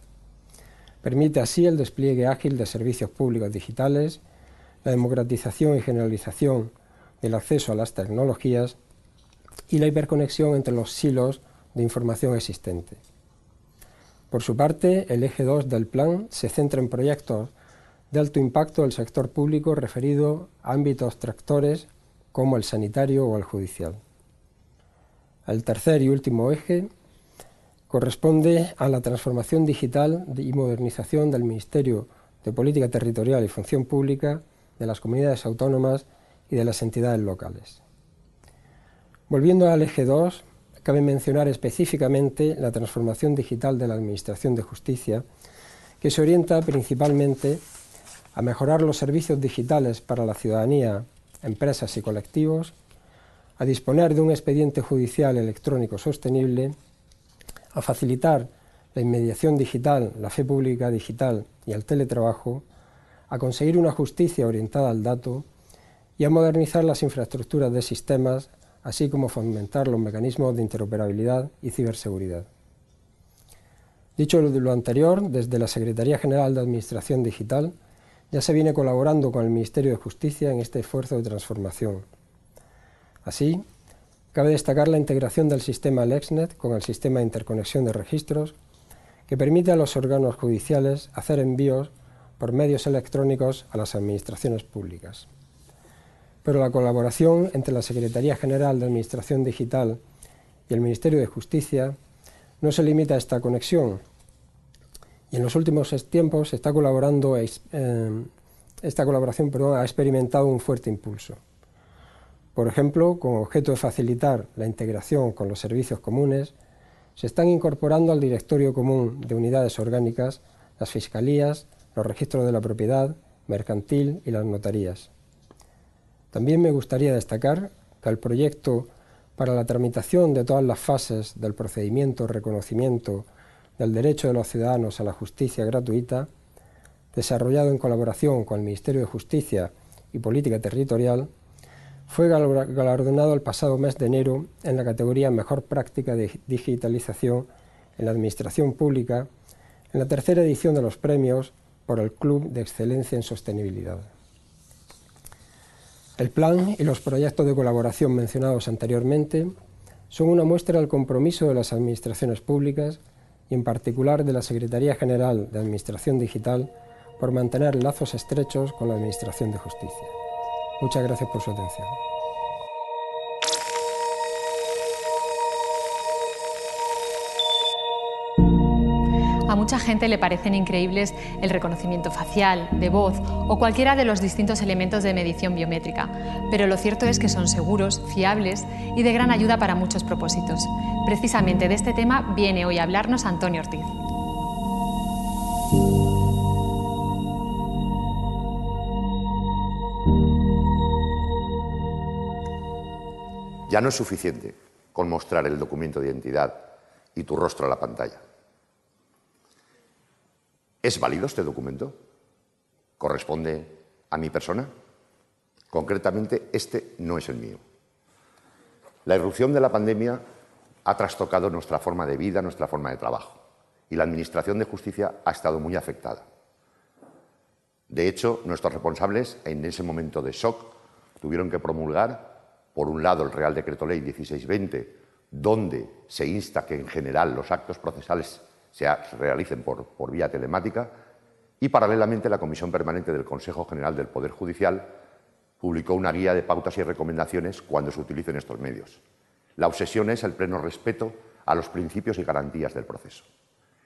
S14: Permite así el despliegue ágil de servicios públicos digitales, la democratización y generalización del acceso a las tecnologías y la hiperconexión entre los silos de información existente. Por su parte, el eje 2 del plan se centra en proyectos de alto impacto del sector público referido a ámbitos tractores como el sanitario o el judicial. El tercer y último eje corresponde a la transformación digital y modernización del Ministerio de Política Territorial y Función Pública, de las comunidades autónomas y de las entidades locales. Volviendo al eje 2, cabe mencionar específicamente la transformación digital de la Administración de Justicia, que se orienta principalmente a mejorar los servicios digitales para la ciudadanía empresas y colectivos, a disponer de un expediente judicial electrónico sostenible, a facilitar la inmediación digital, la fe pública digital y el teletrabajo, a conseguir una justicia orientada al dato y a modernizar las infraestructuras de sistemas, así como fomentar los mecanismos de interoperabilidad y ciberseguridad. Dicho lo anterior, desde la Secretaría General de Administración Digital ya se viene colaborando con el Ministerio de Justicia en este esfuerzo de transformación. Así, cabe destacar la integración del sistema LexNet con el sistema de interconexión de registros, que permite a los órganos judiciales hacer envíos por medios electrónicos a las administraciones públicas. Pero la colaboración entre la Secretaría General de Administración Digital y el Ministerio de Justicia no se limita a esta conexión, y en los últimos tiempos está colaborando, eh, esta colaboración ha experimentado un fuerte impulso. Por ejemplo, con objeto de facilitar la integración con los servicios comunes, se están incorporando al directorio común de unidades orgánicas las fiscalías, los registros de la propiedad, mercantil y las notarías. También me gustaría destacar que el proyecto para la tramitación de todas las fases del procedimiento, reconocimiento del derecho de los ciudadanos a la justicia gratuita, desarrollado en colaboración con el Ministerio de Justicia y Política Territorial, fue galardonado el pasado mes de enero en la categoría Mejor Práctica de Digitalización en la Administración Pública, en la tercera edición de los premios por el Club de Excelencia en Sostenibilidad. El plan y los proyectos de colaboración mencionados anteriormente son una muestra del compromiso de las administraciones públicas y en particular de la Secretaría General de Administración Digital por mantener lazos estrechos con la Administración de Justicia. Muchas gracias por su atención.
S1: A mucha gente le parecen increíbles el reconocimiento facial, de voz o cualquiera de los distintos elementos de medición biométrica, pero lo cierto es que son seguros, fiables y de gran ayuda para muchos propósitos. Precisamente de este tema viene hoy a hablarnos Antonio Ortiz.
S15: Ya no es suficiente con mostrar el documento de identidad y tu rostro a la pantalla. ¿Es válido este documento? ¿Corresponde a mi persona? Concretamente, este no es el mío. La irrupción de la pandemia ha trastocado nuestra forma de vida, nuestra forma de trabajo, y la Administración de Justicia ha estado muy afectada. De hecho, nuestros responsables, en ese momento de shock, tuvieron que promulgar, por un lado, el Real Decreto Ley 1620, donde se insta que, en general, los actos procesales se realicen por, por vía telemática, y, paralelamente, la Comisión Permanente del Consejo General del Poder Judicial publicó una guía de pautas y recomendaciones cuando se utilicen estos medios. La obsesión es el pleno respeto a los principios y garantías del proceso.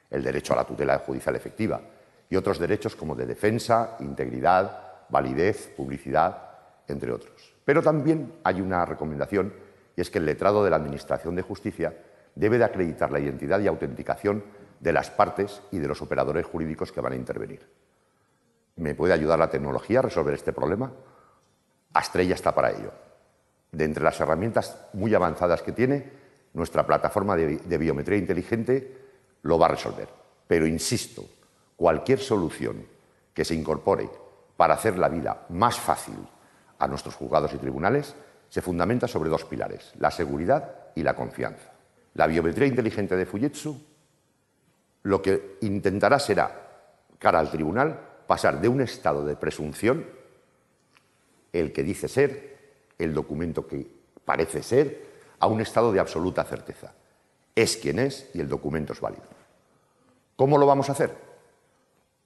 S15: El derecho a la tutela judicial efectiva, y otros derechos como de defensa, integridad, validez, publicidad, entre otros. Pero también hay una recomendación y es que el letrado de la Administración de Justicia debe de acreditar la identidad y autenticación de las partes y de los operadores jurídicos que van a intervenir. ¿Me puede ayudar la tecnología a resolver este problema? Astrella está para ello. De entre las herramientas muy avanzadas que tiene, nuestra plataforma de, de biometría inteligente lo va a resolver. Pero insisto, cualquier solución que se incorpore para hacer la vida más fácil a nuestros juzgados y tribunales se fundamenta sobre dos pilares, la seguridad y la confianza. La biometría inteligente de Fujitsu lo que intentará será, cara al tribunal, pasar de un estado de presunción, el que dice ser, el documento que parece ser, a un estado de absoluta certeza. Es quien es y el documento es válido. ¿Cómo lo vamos a hacer?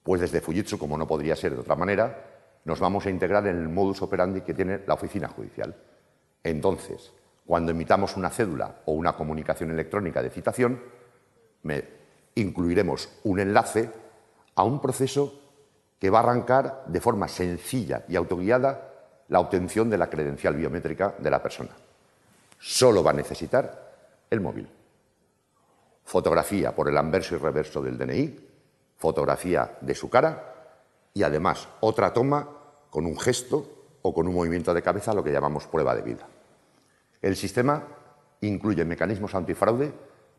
S15: Pues desde Fujitsu, como no podría ser de otra manera, nos vamos a integrar en el modus operandi que tiene la oficina judicial. Entonces, cuando emitamos una cédula o una comunicación electrónica de citación, incluiremos un enlace a un proceso que va a arrancar de forma sencilla y autoguiada la obtención de la credencial biométrica de la persona. Solo va a necesitar el móvil. Fotografía por el anverso y reverso del DNI, fotografía de su cara y además otra toma con un gesto o con un movimiento de cabeza, lo que llamamos prueba de vida. El sistema incluye mecanismos antifraude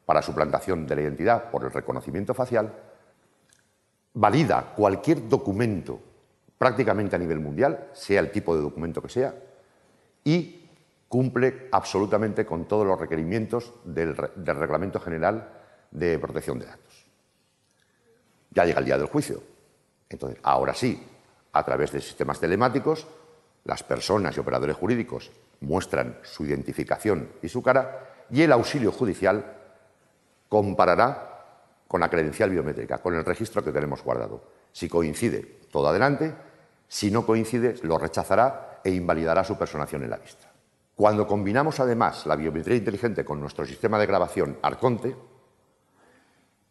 S15: para suplantación de la identidad por el reconocimiento facial, valida cualquier documento prácticamente a nivel mundial, sea el tipo de documento que sea, y cumple absolutamente con todos los requerimientos del, Reglamento General de Protección de Datos ya llega el día del juicio. Entonces, ahora sí, a través de sistemas telemáticos, las personas y operadores jurídicos muestran su identificación y su cara y el auxilio judicial comparará con la credencial biométrica, con el registro que tenemos guardado. Si coincide, todo adelante. Si no coincide, lo rechazará e invalidará su personación en la vista. Cuando combinamos además la biometría inteligente con nuestro sistema de grabación Arconte,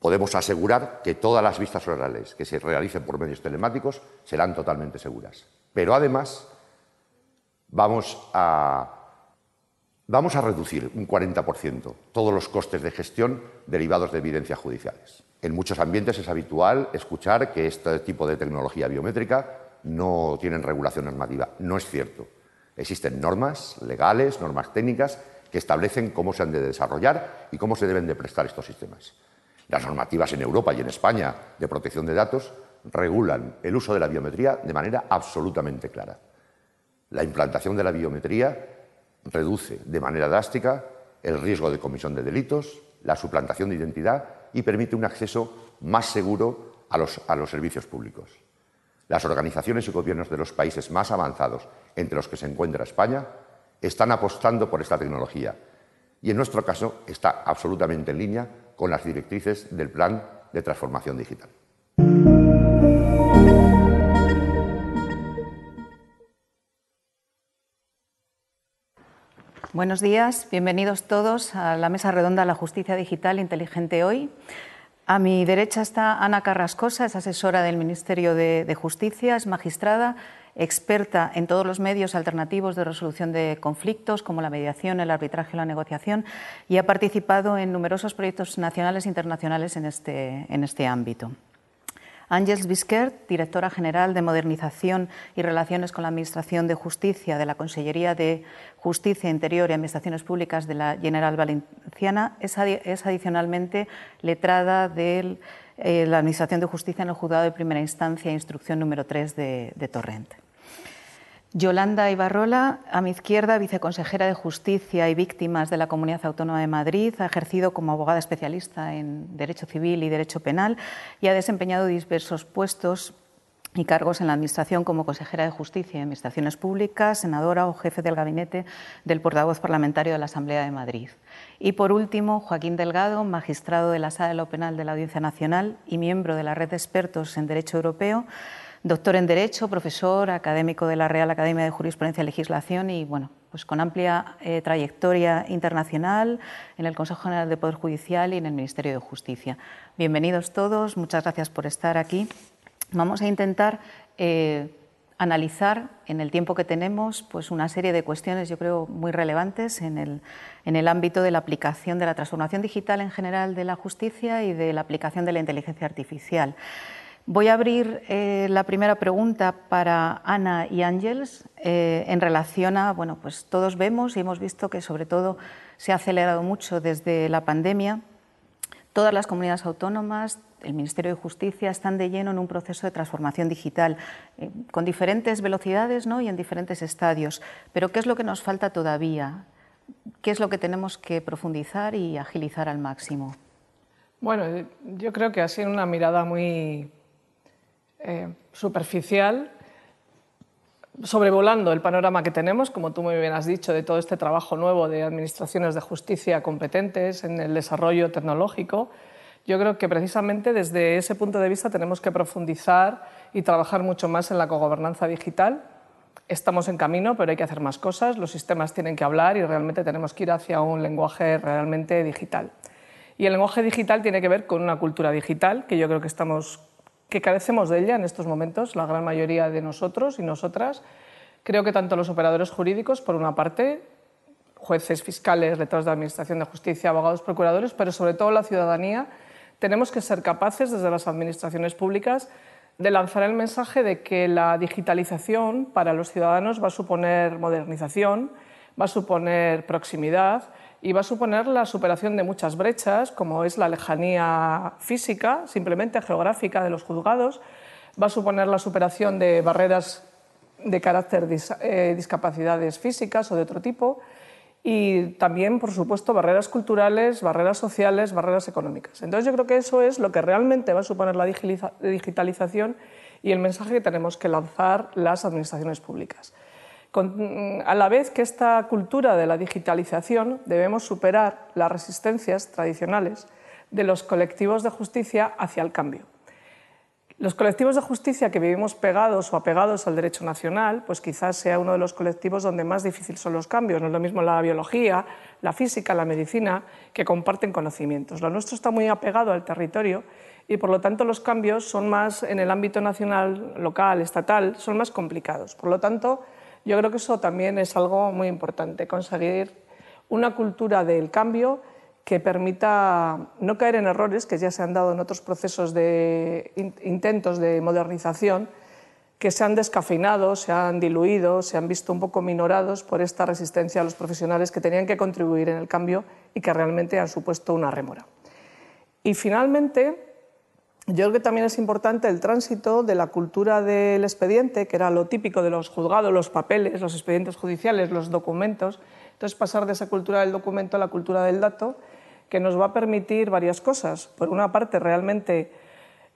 S15: podemos asegurar que todas las vistas orales que se realicen por medios telemáticos serán totalmente seguras. Pero además vamos a, vamos a reducir un 40% todos los costes de gestión derivados de evidencias judiciales. En muchos ambientes es habitual escuchar que este tipo de tecnología biométrica no tienen regulación normativa. No es cierto. Existen normas legales, normas técnicas que establecen cómo se han de desarrollar y cómo se deben de prestar estos sistemas. Las normativas en Europa y en España de protección de datos regulan el uso de la biometría de manera absolutamente clara. La implantación de la biometría reduce de manera drástica el riesgo de comisión de delitos, la suplantación de identidad y permite un acceso más seguro a los, a los servicios públicos. Las organizaciones y gobiernos de los países más avanzados, entre los que se encuentra España, están apostando por esta tecnología y, en nuestro caso, está absolutamente en línea con las directrices del Plan de Transformación Digital.
S16: Buenos días, bienvenidos todos a la mesa redonda de la justicia digital inteligente hoy. A mi derecha está Ana Carrascosa, es asesora del Ministerio de, Justicia, es magistrada experta en todos los medios alternativos de resolución de conflictos, como la mediación, el arbitraje y la negociación, y ha participado en numerosos proyectos nacionales e internacionales en este, en este ámbito. Ángels Biskert, directora general de Modernización y Relaciones con la Administración de Justicia de la Consellería de Justicia Interior y Administraciones Públicas de la General Valenciana, es, adicionalmente letrada de eh, la Administración de Justicia en el Juzgado de Primera Instancia, instrucción número 3 de, de Torrent. Yolanda Ibarrola, a mi izquierda, viceconsejera de Justicia y Víctimas de la Comunidad Autónoma de Madrid, ha ejercido como abogada especialista en Derecho Civil y Derecho Penal y ha desempeñado diversos puestos y cargos en la Administración como consejera de Justicia y Administraciones Públicas, senadora o jefe del gabinete del portavoz parlamentario de la Asamblea de Madrid. Y por último, Joaquín Delgado, magistrado de la Sala de lo Penal de la Audiencia Nacional y miembro de la Red de Expertos en Derecho Europeo, doctor en Derecho, profesor, académico de la Real Academia de Jurisprudencia y Legislación y bueno, pues con amplia eh, trayectoria internacional en el Consejo General de Poder Judicial y en el Ministerio de Justicia. Bienvenidos todos, muchas gracias por estar aquí. Vamos a intentar eh, analizar en el tiempo que tenemos pues una serie de cuestiones, yo creo, muy relevantes en el, en el ámbito de la aplicación de la transformación digital en general de la justicia y de la aplicación de la inteligencia artificial. Voy a abrir eh, la primera pregunta para Ana y Ángels eh, en relación a, bueno, pues todos vemos y hemos visto que sobre todo se ha acelerado mucho desde la pandemia. Todas las comunidades autónomas, el Ministerio de Justicia están de lleno en un proceso de transformación digital eh, con diferentes velocidades ¿no? y en diferentes estadios. Pero ¿qué es lo que nos falta todavía? ¿Qué es lo que tenemos que profundizar y agilizar al máximo?
S17: Bueno, yo creo que ha sido una mirada muy eh, superficial, sobrevolando el panorama que tenemos, como tú muy bien has dicho, de todo este trabajo nuevo de administraciones de justicia competentes en el desarrollo tecnológico. Yo creo que precisamente desde ese punto de vista tenemos que profundizar y trabajar mucho más en la cogobernanza digital. Estamos en camino, pero hay que hacer más cosas. Los sistemas tienen que hablar y realmente tenemos que ir hacia un lenguaje realmente digital. Y el lenguaje digital tiene que ver con una cultura digital, que yo creo que estamos que carecemos de ella en estos momentos, la gran mayoría de nosotros y nosotras. Creo que tanto los operadores jurídicos, por una parte, jueces, fiscales, letrados de Administración de Justicia, abogados, procuradores, pero sobre todo la ciudadanía, tenemos que ser capaces desde las administraciones públicas de lanzar el mensaje de que la digitalización para los ciudadanos va a suponer modernización, va a suponer proximidad, y va a suponer la superación de muchas brechas, como es la lejanía física, simplemente geográfica de los juzgados, va a suponer la superación de barreras de carácter eh, discapacidades físicas o de otro tipo y también, por supuesto, barreras culturales, barreras sociales, barreras económicas. Entonces yo creo que eso es lo que realmente va a suponer la digitalización y el mensaje que tenemos que lanzar las administraciones públicas a la vez que esta cultura de la digitalización debemos superar las resistencias tradicionales de los colectivos de justicia hacia el cambio. Los colectivos de justicia que vivimos pegados o apegados al derecho nacional, pues quizás sea uno de los colectivos donde más difícil son los cambios. No es lo mismo la biología, la física, la medicina, que comparten conocimientos. Lo nuestro está muy apegado al territorio y por lo tanto los cambios son más en el ámbito nacional, local, estatal, son más complicados. Por lo tanto, yo creo que eso también es algo muy importante, conseguir una cultura del cambio que permita no caer en errores que ya se han dado en otros procesos de intentos de modernización, que se han descafeinado, se han diluido, se han visto un poco minorados por esta resistencia a los profesionales que tenían que contribuir en el cambio y que realmente han supuesto una rémora. Y finalmente, yo creo que también es importante el tránsito de la cultura del expediente, que era lo típico de los juzgados, los papeles, los expedientes judiciales, los documentos. Entonces, pasar de esa cultura del documento a la cultura del dato, que nos va a permitir varias cosas. Por una parte, realmente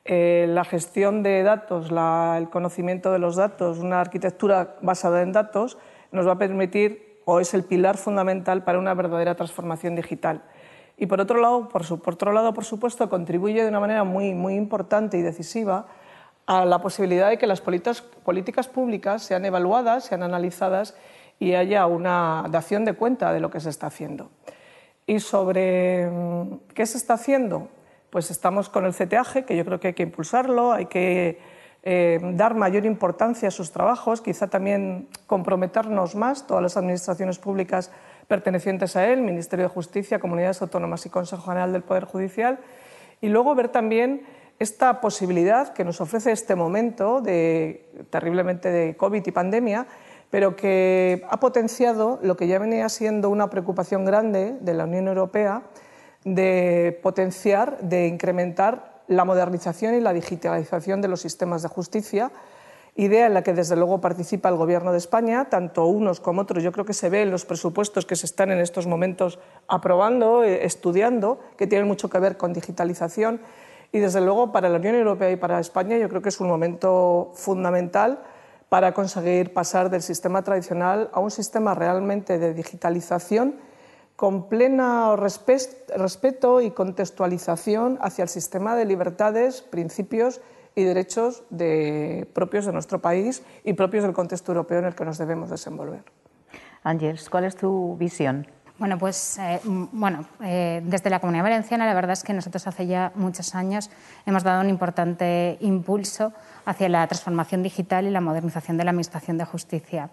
S17: eh, la gestión de datos, el conocimiento de los datos, una arquitectura basada en datos, nos va a permitir o es el pilar fundamental para una verdadera transformación digital. Y por otro lado, por, otro lado, por supuesto, contribuye de una manera muy, muy importante y decisiva a la posibilidad de que las políticas, públicas sean evaluadas, sean analizadas y haya una dación de cuenta de lo que se está haciendo. Y sobre mm, qué se está haciendo, pues estamos con el CTAG, que yo creo que hay que impulsarlo, hay que eh, dar mayor importancia a sus trabajos, quizá también comprometernos más, todas las administraciones públicas, pertenecientes a él, Ministerio de Justicia, Comunidades Autónomas y Consejo General del Poder Judicial, y luego ver también esta posibilidad que nos ofrece este momento de, terriblemente de COVID y pandemia, pero que ha potenciado lo que ya venía siendo una preocupación grande de la Unión Europea de potenciar, de incrementar la modernización y la digitalización de los sistemas de justicia idea en la que desde luego participa el Gobierno de España, tanto unos como otros. Yo creo que se ve en los presupuestos que se están en estos momentos aprobando, eh, estudiando, que tienen mucho que ver con digitalización. Y desde luego para la Unión Europea y para España yo creo que es un momento fundamental para conseguir pasar del sistema tradicional a un sistema realmente de digitalización con pleno respeto y contextualización hacia el sistema de libertades, principios y derechos propios de nuestro país y propios del contexto europeo en el que nos debemos desenvolver.
S16: Ángeles, ¿cuál es tu visión?
S18: Bueno, pues eh, bueno, eh, desde la Comunidad Valenciana la verdad es que nosotros hace ya muchos años hemos dado un importante impulso hacia la transformación digital y la modernización de la Administración de Justicia.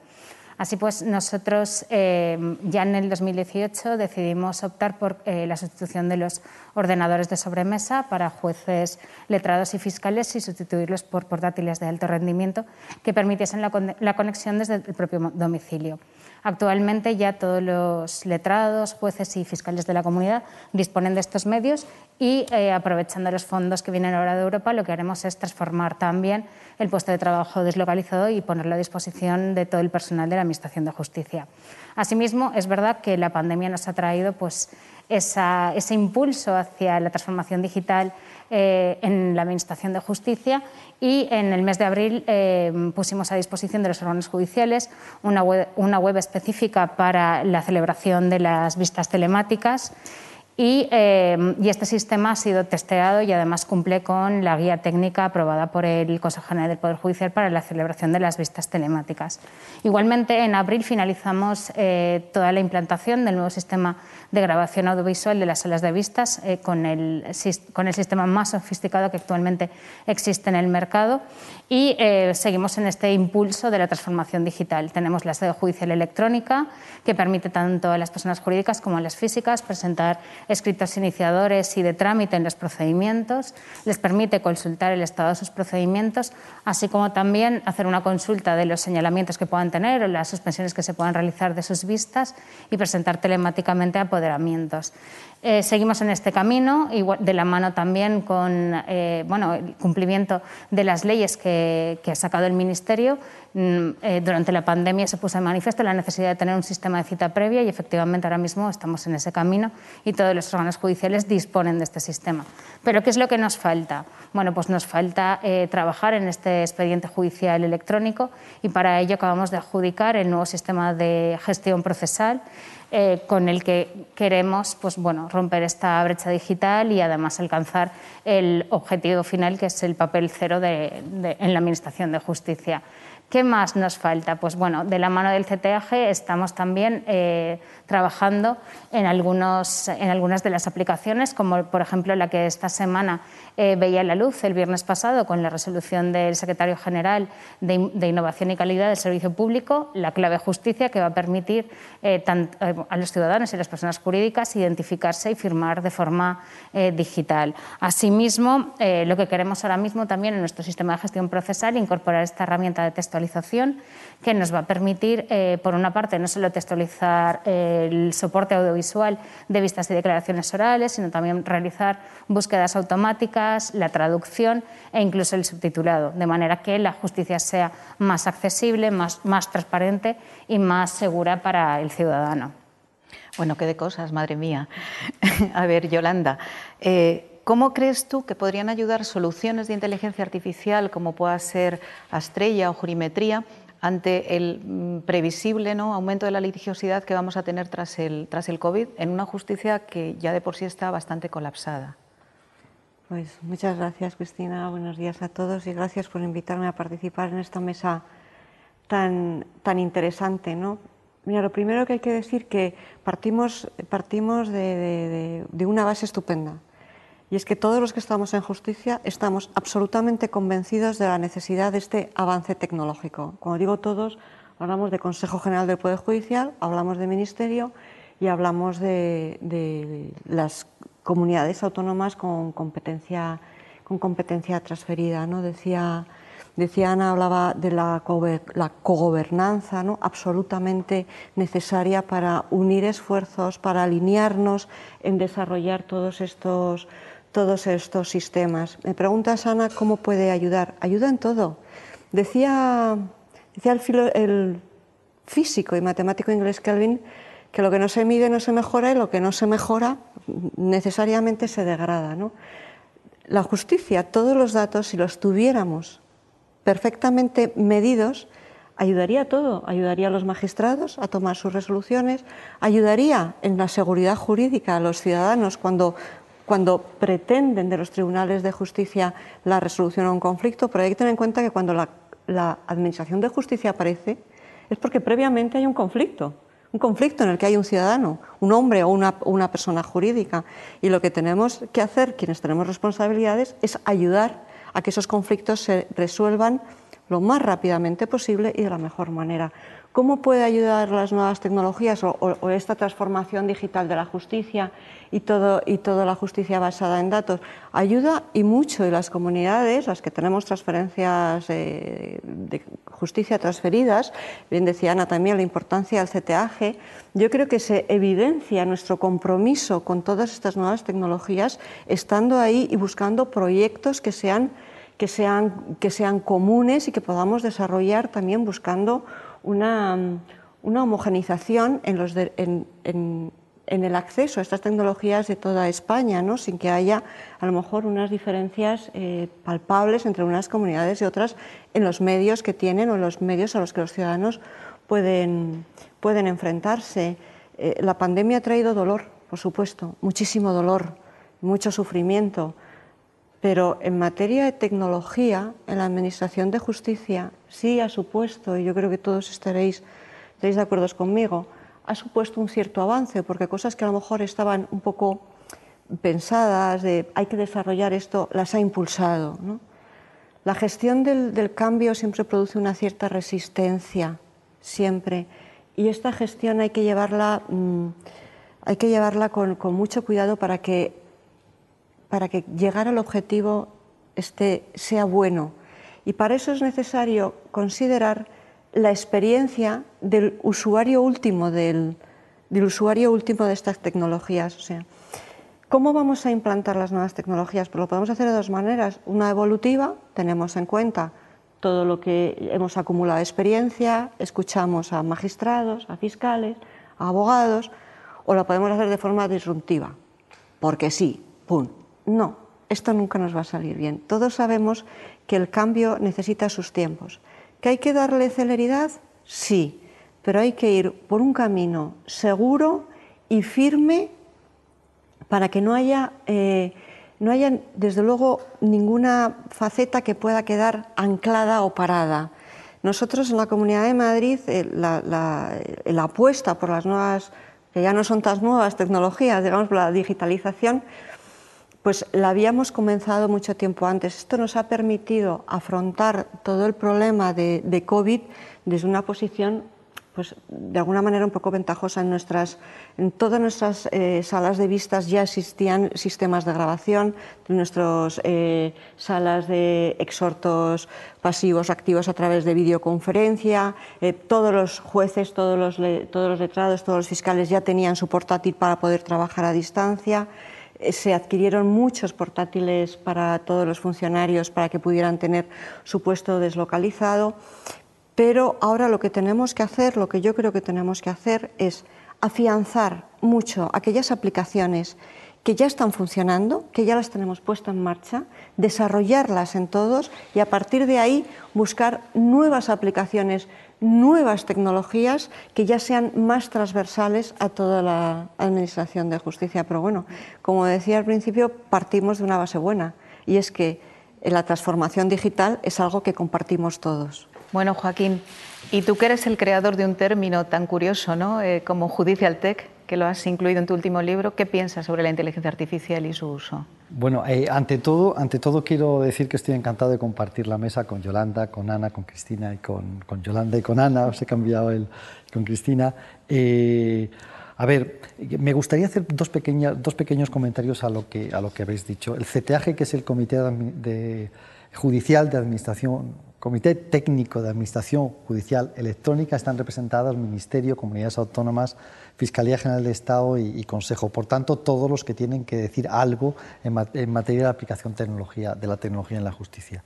S18: Así pues, nosotros eh, ya en el 2018 decidimos optar por eh, la sustitución de los ordenadores de sobremesa para jueces letrados y fiscales y sustituirlos por portátiles de alto rendimiento que permitiesen la conexión desde el propio domicilio. Actualmente ya todos los letrados, jueces y fiscales de la comunidad disponen de estos medios y eh, aprovechando los fondos que vienen ahora de Europa lo que haremos es transformar también el puesto de trabajo deslocalizado y ponerlo a disposición de todo el personal de la Administración de Justicia. Asimismo, es verdad que la pandemia nos ha traído pues, ese impulso hacia la transformación digital eh, en la Administración de Justicia y en el mes de abril eh, pusimos a disposición de los órganos judiciales una una web específica para la celebración de las vistas telemáticas eh, y, este sistema ha sido testeado y además cumple con la guía técnica aprobada por el Consejo General del Poder Judicial para la celebración de las vistas telemáticas. Igualmente, en abril finalizamos eh, toda la implantación del nuevo sistema de grabación audiovisual de las salas de vistas eh, con, el, con el sistema más sofisticado que actualmente existe en el mercado y seguimos en este impulso de la transformación digital. Tenemos la sede judicial electrónica que permite tanto a las personas jurídicas como a las físicas presentar escritos iniciadores y de trámite en los procedimientos, les permite consultar el estado de sus procedimientos, así como también hacer una consulta de los señalamientos que puedan tener o las suspensiones que se puedan realizar de sus vistas y presentar telemáticamente apoderamientos. Eh, seguimos en este camino, de la mano también con eh, bueno, el cumplimiento de las leyes que, ha sacado el Ministerio. Mm, eh, durante la pandemia se puso en manifiesto la necesidad de tener un sistema de cita previa y efectivamente ahora mismo estamos en ese camino y todos los órganos judiciales disponen de este sistema. Pero ¿qué es lo que nos falta? Bueno, pues nos falta trabajar en este expediente judicial electrónico y para ello acabamos de adjudicar el nuevo sistema de gestión procesal eh, con el que queremos pues, bueno, romper esta brecha digital y además alcanzar el objetivo final, que es el papel cero en la Administración de Justicia. ¿Qué más nos falta? Pues bueno, de la mano del CTAG estamos también eh, trabajando en, algunos, en algunas de las aplicaciones, como por ejemplo la que esta semana eh, veía la luz el viernes pasado con la resolución del secretario general de, Innovación y Calidad del Servicio Público, la clave justicia, que va a permitir eh, a los ciudadanos y las personas jurídicas identificarse y firmar de forma digital. Asimismo, lo que queremos ahora mismo también en nuestro sistema de gestión procesal, incorporar esta herramienta de texto que nos va a permitir, eh, por una parte, no solo textualizar el soporte audiovisual de vistas y declaraciones orales, sino también realizar búsquedas automáticas, la traducción e incluso el subtitulado, de manera que la justicia sea más accesible, más, más transparente y más segura para el ciudadano.
S16: Bueno, qué de cosas, madre mía. a ver, Yolanda. Eh, ¿Cómo crees tú que podrían ayudar soluciones de inteligencia artificial como pueda ser Astrella o Jurimetría ante el mm, previsible ¿no? aumento de la litigiosidad que vamos a tener tras el, tras el COVID en una justicia que ya de por sí está bastante colapsada?
S19: Pues muchas gracias, Cristina. Buenos días a todos y gracias por invitarme a participar en esta mesa tan, tan interesante. ¿no? Mira, lo primero que hay que decir que partimos, partimos de, de una base estupenda y es que todos los que estamos en justicia estamos absolutamente convencidos de la necesidad de este avance tecnológico. Como digo todos, hablamos de Consejo General del Poder Judicial, hablamos de Ministerio y hablamos de, las comunidades autónomas con competencia, con competencia transferida. ¿no? Decía, decía Ana, hablaba de la, la cogobernanza ¿no? absolutamente necesaria para unir esfuerzos, para alinearnos en desarrollar todos estos todos estos sistemas. Me preguntas, Ana, cómo puede ayudar. Ayuda en todo. Decía, el físico y matemático inglés Kelvin que lo que no se mide no se mejora y lo que no se mejora necesariamente se degrada. ¿no? La justicia, todos los datos, si los tuviéramos perfectamente medidos, ayudaría a todo, ayudaría a los magistrados a tomar sus resoluciones, ayudaría en la seguridad jurídica a los ciudadanos cuando, cuando pretenden de los tribunales de justicia la resolución a un conflicto, pero hay que tener en cuenta que cuando la, la Administración de Justicia aparece es porque previamente hay un conflicto un conflicto en el que hay un ciudadano, un hombre o una, una, persona jurídica. Y lo que tenemos que hacer, quienes tenemos responsabilidades, es ayudar a que esos conflictos se resuelvan lo más rápidamente posible y de la mejor manera. ¿Cómo puede ayudar las nuevas tecnologías o, esta transformación digital de la justicia y, todo, y toda la justicia basada en datos? Ayuda y mucho y las comunidades, las que tenemos transferencias de justicia transferidas, bien decía Ana también la importancia del CTAG, yo creo que se evidencia nuestro compromiso con todas estas nuevas tecnologías estando ahí y buscando proyectos que sean, que sean, que sean comunes y que podamos desarrollar también buscando una, una homogenización en, los en, en, el acceso a estas tecnologías de toda España, ¿no? sin que haya a lo mejor unas diferencias eh, palpables entre unas comunidades y otras en los medios que tienen o en los medios a los que los ciudadanos pueden, pueden enfrentarse. Eh, la pandemia ha traído dolor, por supuesto, muchísimo dolor, mucho sufrimiento, pero en materia de tecnología, en la Administración de Justicia, sí ha supuesto, y yo creo que todos estaréis, estaréis de acuerdo conmigo, ha supuesto un cierto avance, porque cosas que a lo mejor estaban un poco pensadas, de hay que desarrollar esto, las ha impulsado. La gestión del, cambio siempre produce una cierta resistencia, siempre, y esta gestión hay que llevarla, mm, hay que llevarla con, con mucho cuidado para que para que llegar al objetivo este, sea bueno. Y para eso es necesario considerar la experiencia del usuario último, del, usuario último de estas tecnologías. O sea, ¿Cómo vamos a implantar las nuevas tecnologías? Pues lo podemos hacer de dos maneras. Una evolutiva, tenemos en cuenta todo lo que hemos acumulado experiencia, escuchamos a magistrados, a fiscales, a abogados, o la podemos hacer de forma disruptiva, porque sí, ¡pum! No, esto nunca nos va a salir bien. Todos sabemos que el cambio necesita sus tiempos. ¿Que hay que darle celeridad? Sí, pero hay que ir por un camino seguro y firme para que no haya, eh, no haya, desde luego, ninguna faceta que pueda quedar anclada o parada. Nosotros en la Comunidad de Madrid, eh, la, la apuesta por las nuevas, que ya no son tan nuevas tecnologías, digamos, por la digitalización, pues la habíamos comenzado mucho tiempo antes. Esto nos ha permitido afrontar todo el problema de, COVID desde una posición pues de alguna manera un poco ventajosa en nuestras en todas nuestras eh, salas de vistas ya existían sistemas de grabación en nuestras eh, salas de exhortos pasivos activos a través de videoconferencia eh, todos los jueces todos los todos los letrados todos los fiscales ya tenían su portátil para poder trabajar a distancia se adquirieron muchos portátiles para todos los funcionarios para que pudieran tener su puesto deslocalizado, pero ahora lo que tenemos que hacer, lo que yo creo que tenemos que hacer es afianzar mucho aquellas aplicaciones que ya están funcionando, que ya las tenemos puestas en marcha, desarrollarlas en todos y a partir de ahí buscar nuevas aplicaciones, nuevas tecnologías que ya sean más transversales a toda la Administración de Justicia. Pero bueno, como decía al principio, partimos de una base buena y es que la transformación digital es algo que compartimos todos.
S16: Bueno, Joaquín, y tú que eres el creador de un término tan curioso ¿no? Eh, como Judicial Tech, que lo has incluido en tu último libro, ¿qué piensas sobre la inteligencia artificial y su uso?
S20: Bueno, eh, ante, todo, ante todo quiero decir que estoy encantado de compartir la mesa con Yolanda, con Ana, con Cristina y con, con Yolanda y con Ana, os he cambiado el con Cristina. Eh, a ver, me gustaría hacer dos, pequeñas, dos pequeños comentarios a lo, que, a lo que habéis dicho. El CTAG, que es el Comité de, Judicial de Administración Comité Técnico de Administración Judicial Electrónica están representados Ministerio, Comunidades Autónomas, Fiscalía General de Estado y, Consejo. Por tanto, todos los que tienen que decir algo en, materia de aplicación tecnología, de la tecnología en la justicia.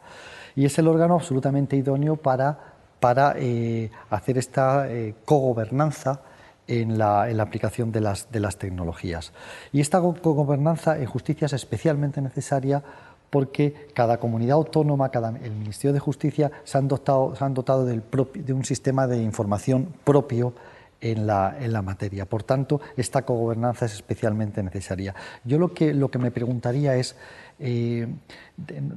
S20: Y es el órgano absolutamente idóneo para, para eh, hacer esta eh, cogobernanza en la, aplicación de las, de las tecnologías. Y esta cogobernanza en justicia es especialmente necesaria porque cada comunidad autónoma, cada, el Ministerio de Justicia se han dotado, del de un sistema de información propio en la, en la, materia. Por tanto, esta cogobernanza es especialmente necesaria. Yo lo que, lo que me preguntaría es, eh,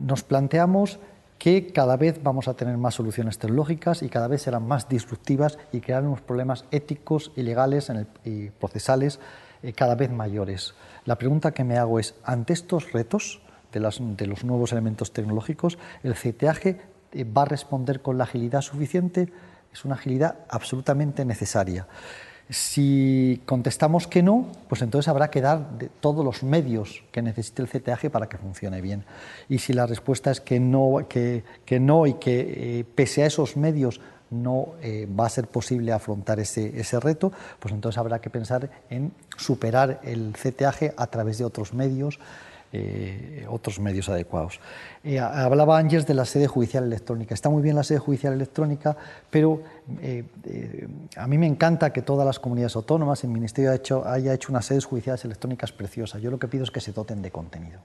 S20: nos planteamos que cada vez vamos a tener más soluciones tecnológicas y cada vez serán más disruptivas y crearemos problemas éticos y legales y procesales eh, cada vez mayores. La pregunta que me hago es, ante estos retos de, los nuevos elementos tecnológicos, ¿el CTAG eh, va a responder con la agilidad suficiente? Es una agilidad absolutamente necesaria. Si contestamos que no, pues entonces habrá que dar todos los medios que necesite el CTAG para que funcione bien. Y si la respuesta es que no, que, no y que eh, pese a esos medios no eh, va a ser posible afrontar ese, ese, reto, pues entonces habrá que pensar en superar el CTAG a través de otros medios eh, otros medios adecuados. Eh, hablaba Ángels de la sede judicial electrónica. Está muy bien la sede judicial electrónica, pero eh, a mí me encanta que todas las comunidades autónomas, el Ministerio hecho, haya hecho unas sedes judiciales electrónicas preciosas. Yo lo que pido es que se doten de contenido.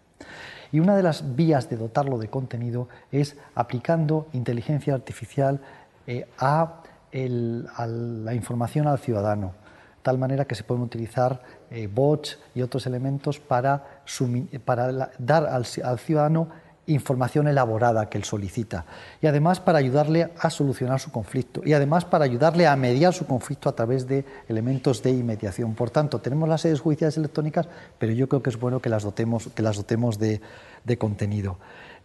S20: Y una de las vías de dotarlo de contenido es aplicando inteligencia artificial a, a la información al ciudadano tal manera que se pueden utilizar bots y otros elementos para, para dar al, ciudadano información elaborada que él solicita y además para ayudarle a solucionar su conflicto y además para ayudarle a mediar su conflicto a través de elementos de inmediación. Por tanto, tenemos las sedes judiciales electrónicas, pero yo creo que es bueno que las dotemos, que las dotemos de contenido.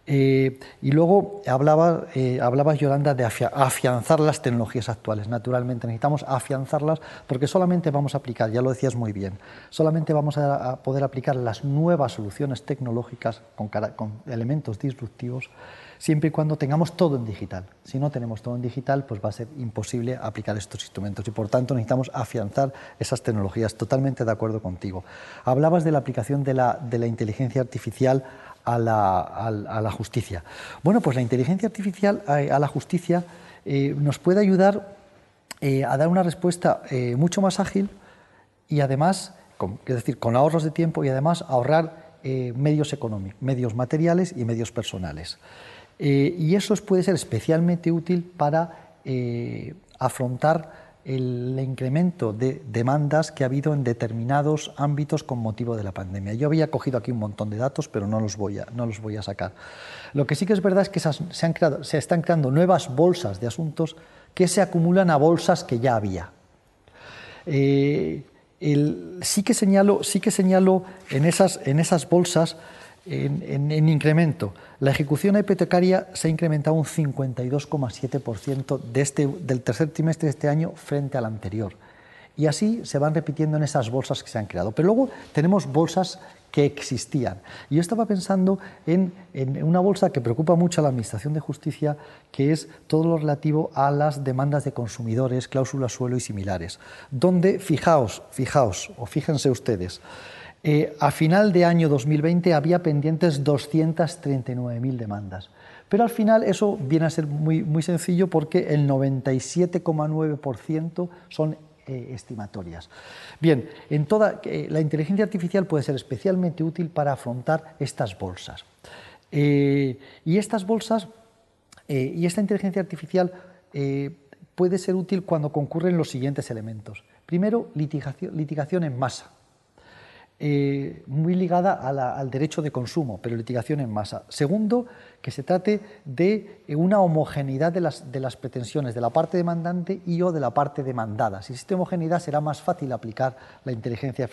S20: Eh, y luego hablaba, eh, hablaba Yolanda de afianzar las tecnologías actuales. Naturalmente necesitamos afianzarlas porque solamente vamos a aplicar, ya lo decías muy bien, solamente vamos a, poder aplicar las nuevas soluciones tecnológicas con, con, elementos disruptivos siempre y cuando tengamos todo en digital. Si no tenemos todo en digital, pues va a ser imposible aplicar estos instrumentos y por tanto necesitamos afianzar esas tecnologías. Totalmente de acuerdo contigo. Hablabas de la aplicación de la, de la inteligencia artificial a la, justicia. Bueno, pues la inteligencia artificial eh, a, la justicia eh, nos puede ayudar eh, a dar una respuesta mucho más ágil y además, es decir, con ahorros de tiempo y además ahorrar medios económicos, medios materiales y medios personales. y eso puede ser especialmente útil para afrontar el incremento de demandas que ha habido en determinados ámbitos con motivo de la pandemia. Yo había cogido aquí un montón de datos, pero no los voy a, no los voy a sacar. Lo que sí que es verdad es que se, han creado, se están creando nuevas bolsas de asuntos que se acumulan a bolsas que ya había. Eh, sí, que señalo, sí que señalo en esas, en esas bolsas en, incremento. La ejecución hipotecaria se ha incrementado un 52,7% de este, del tercer trimestre de este año frente al anterior. Y así se van repitiendo en esas bolsas que se han creado. Pero luego tenemos bolsas que existían. Yo estaba pensando en, en, una bolsa que preocupa mucho a la Administración de Justicia, que es todo lo relativo a las demandas de consumidores, cláusulas suelo y similares, donde, fijaos, fijaos, o fíjense ustedes, eh, a final de año 2020 había pendientes 239.000 demandas. Pero al final eso viene a ser muy, muy sencillo porque el 97,9% son eh, estimatorias. Bien, en toda, eh, la inteligencia artificial puede ser especialmente útil para afrontar estas bolsas. y estas bolsas y esta inteligencia artificial puede ser útil cuando concurren los siguientes elementos. Primero, litigación en masa. Eh, muy ligada al derecho de consumo, pero litigación en masa. Segundo, que se trate de eh, una homogeneidad de las, de las pretensiones de la parte demandante y o de la parte demandada. Si existe homogeneidad será más fácil aplicar la inteligencia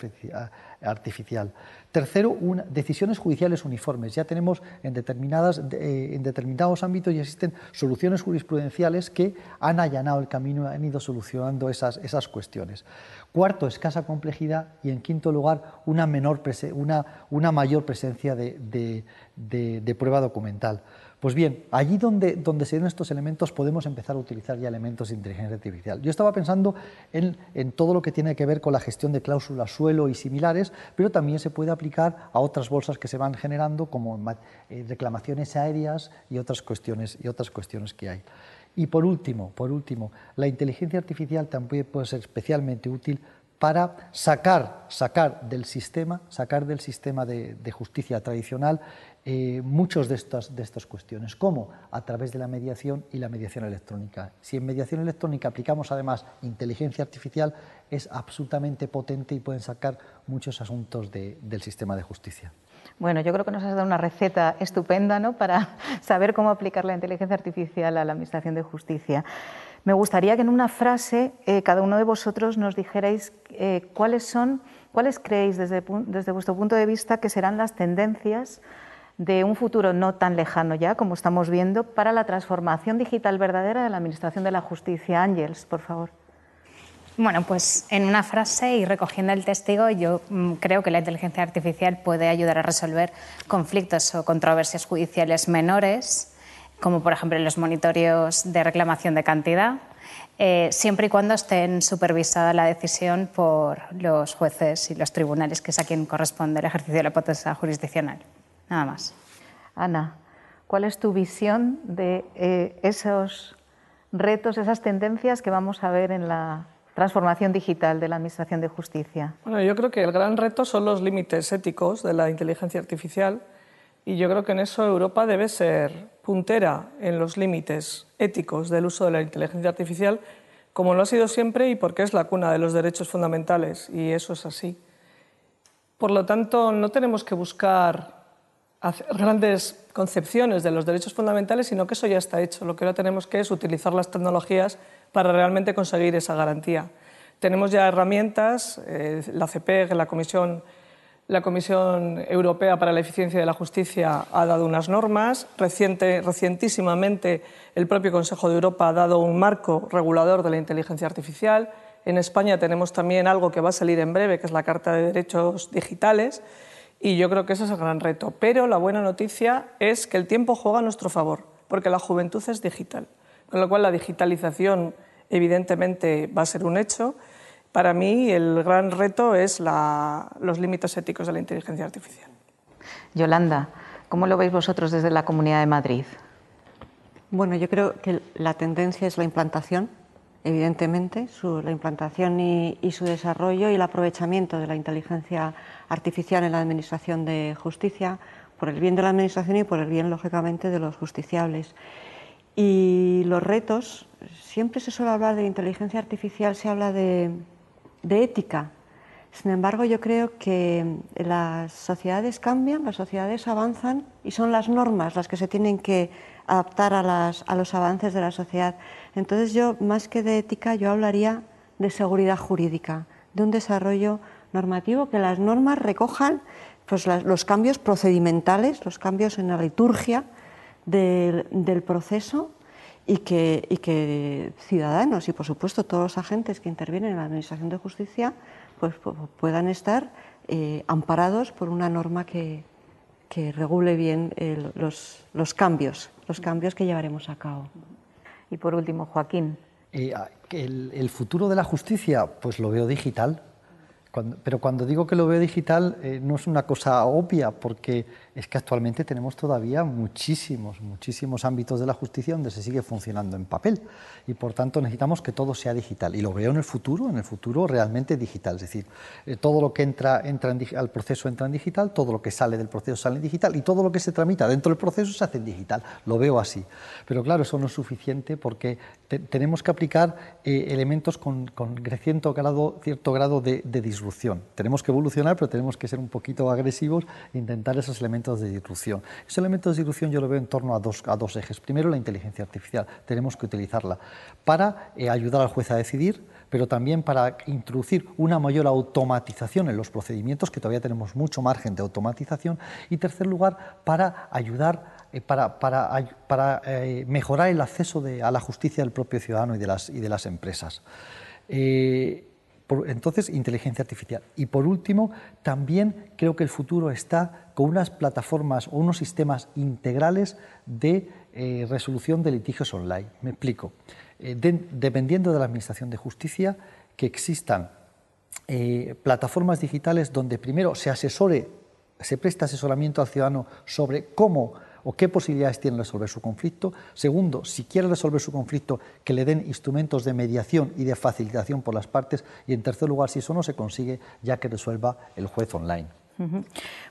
S20: artificial. Tercero, decisiones judiciales uniformes. Ya tenemos en, eh, en determinados ámbitos ya existen soluciones jurisprudenciales que han allanado el camino, y han ido solucionando esas, esas cuestiones. Cuarto, escasa complejidad y en quinto lugar, una, menor una, una mayor presencia de, de prueba documental. Pues bien, allí donde, donde se den estos elementos podemos empezar a utilizar ya elementos de inteligencia artificial. Yo estaba pensando en, todo lo que tiene que ver con la gestión de cláusulas suelo y similares, pero también se puede aplicar a otras bolsas que se van generando, como eh, reclamaciones aéreas y otras cuestiones, y otras cuestiones que hay. Y por último, por último, la inteligencia artificial también puede ser especialmente útil para sacar, sacar del sistema, sacar del sistema de justicia tradicional eh, muchas de estas, de estas cuestiones. ¿Cómo? A través de la mediación y la mediación electrónica. Si en mediación electrónica aplicamos además inteligencia artificial, es absolutamente potente y pueden sacar muchos asuntos del sistema de justicia.
S16: Bueno, yo creo que nos has dado una receta estupenda ¿no? para saber cómo aplicar la inteligencia artificial a la Administración de Justicia. Me gustaría que en una frase eh, cada uno de vosotros nos dijerais eh, cuáles son, cuáles creéis desde, desde vuestro punto de vista que serán las tendencias de un futuro no tan lejano ya, como estamos viendo, para la transformación digital verdadera de la Administración de la Justicia. Ángels, por favor.
S18: Bueno, pues en una frase y recogiendo el testigo, yo mm, creo que la inteligencia artificial puede ayudar a resolver conflictos o controversias judiciales menores, como por ejemplo los monitorios de reclamación de cantidad, eh, siempre y cuando estén supervisada la decisión por los jueces y los tribunales, que es a quien corresponde el ejercicio de la potestad jurisdiccional. Nada más.
S16: Ana, ¿cuál es tu visión de eh, esos retos, esas tendencias que vamos a ver en la transformación digital de la Administración de Justicia?
S17: Bueno, yo creo que el gran reto son los límites éticos de la inteligencia artificial y yo creo que en eso Europa debe ser puntera en los límites éticos del uso de la inteligencia artificial, como lo ha sido siempre y porque es la cuna de los derechos fundamentales y eso es así. Por lo tanto, no tenemos que buscar grandes concepciones de los derechos fundamentales, sino que eso ya está hecho. Lo que ahora tenemos que es utilizar las tecnologías para realmente conseguir esa garantía. Tenemos ya herramientas, eh, la CPEG, la Comisión, la Comisión Europea para la Eficiencia de la Justicia ha dado unas normas, Reciente, recientísimamente el propio Consejo de Europa ha dado un marco regulador de la inteligencia artificial, en España tenemos también algo que va a salir en breve, que es la Carta de Derechos Digitales, y yo creo que ese es el gran reto. Pero la buena noticia es que el tiempo juega a nuestro favor, porque la juventud es digital. Con lo cual la digitalización evidentemente va a ser un hecho. Para mí el gran reto es los límites éticos de la inteligencia artificial.
S16: Yolanda, ¿cómo lo veis vosotros desde la Comunidad de Madrid?
S19: Bueno, yo creo que la tendencia es la implantación, evidentemente, la implantación y, su desarrollo y el aprovechamiento de la inteligencia artificial en la Administración de Justicia, por el bien de la Administración y por el bien, lógicamente, de los justiciables. Y los retos, siempre se suele hablar de inteligencia artificial, se habla de, ética. Sin embargo, yo creo que las sociedades cambian, las sociedades avanzan y son las normas las que se tienen que adaptar a, a los avances de la sociedad. Entonces yo, más que de ética, yo hablaría de seguridad jurídica, de un desarrollo normativo, que las normas recojan pues, los cambios procedimentales, los cambios en la liturgia del, proceso y que, ciudadanos y, por supuesto, todos los agentes que intervienen en la Administración de Justicia pues, puedan estar eh, amparados por una norma que, regule bien los, los, cambios, los cambios que llevaremos a cabo.
S16: Y por último, Joaquín.
S20: Eh, el, futuro de la justicia, pues lo veo digital pero cuando digo que lo veo digital eh, no es una cosa obvia, porque es que actualmente tenemos todavía muchísimos, muchísimos ámbitos de la justicia donde se sigue funcionando en papel y por tanto necesitamos que todo sea digital. Y lo veo en el futuro, en el futuro realmente digital. Es decir, eh, todo lo que entra, entra al proceso entra en digital, todo lo que sale del proceso sale en digital y todo lo que se tramita dentro del proceso se hace en digital. Lo veo así. Pero claro, eso no es suficiente porque tenemos que aplicar eh, elementos con, con grado, cierto grado de, de disrupción. Tenemos que evolucionar, pero tenemos que ser un poquito agresivos e intentar esos elementos de disrupción. Esos elementos de disrupción yo lo veo en torno a dos, a dos ejes. Primero, la inteligencia artificial. Tenemos que utilizarla para eh, ayudar al juez a decidir, pero también para introducir una mayor automatización en los procedimientos, que todavía tenemos mucho margen de automatización. Y tercer lugar, para ayudar eh, para, para, eh, mejorar el acceso a la justicia del propio ciudadano y de las, y de las empresas. Entonces, inteligencia artificial. Y por último, también creo que el futuro está con unas plataformas o unos sistemas integrales de eh, resolución de litigios online. Me explico. Eh, dependiendo de la Administración de Justicia, que existan eh, plataformas digitales donde primero se asesore, se presta asesoramiento al ciudadano sobre cómo o qué posibilidades tiene de resolver su conflicto. Segundo, si quiere resolver su conflicto, que le den instrumentos de mediación y de facilitación por las partes. Y en tercer lugar, si eso no se consigue, ya que resuelva el juez online.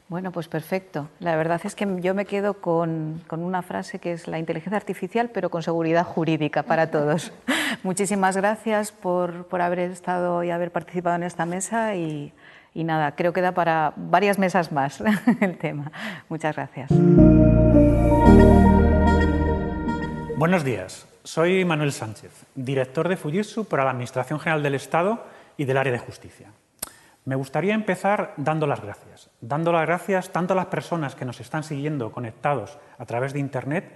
S16: Bueno, pues perfecto. La verdad es que yo me quedo con, una frase que es la inteligencia artificial, pero con seguridad jurídica para todos. Muchísimas gracias por, por, haber estado y haber participado en esta mesa y, y nada, creo que da para varias mesas más el tema. Muchas gracias.
S21: Buenos días. Soy Manuel Sánchez, director de Fujitsu para la Administración General del Estado y del área de justicia. Me gustaría empezar dando las gracias. Dando las gracias tanto a las personas que nos están siguiendo conectados a través de Internet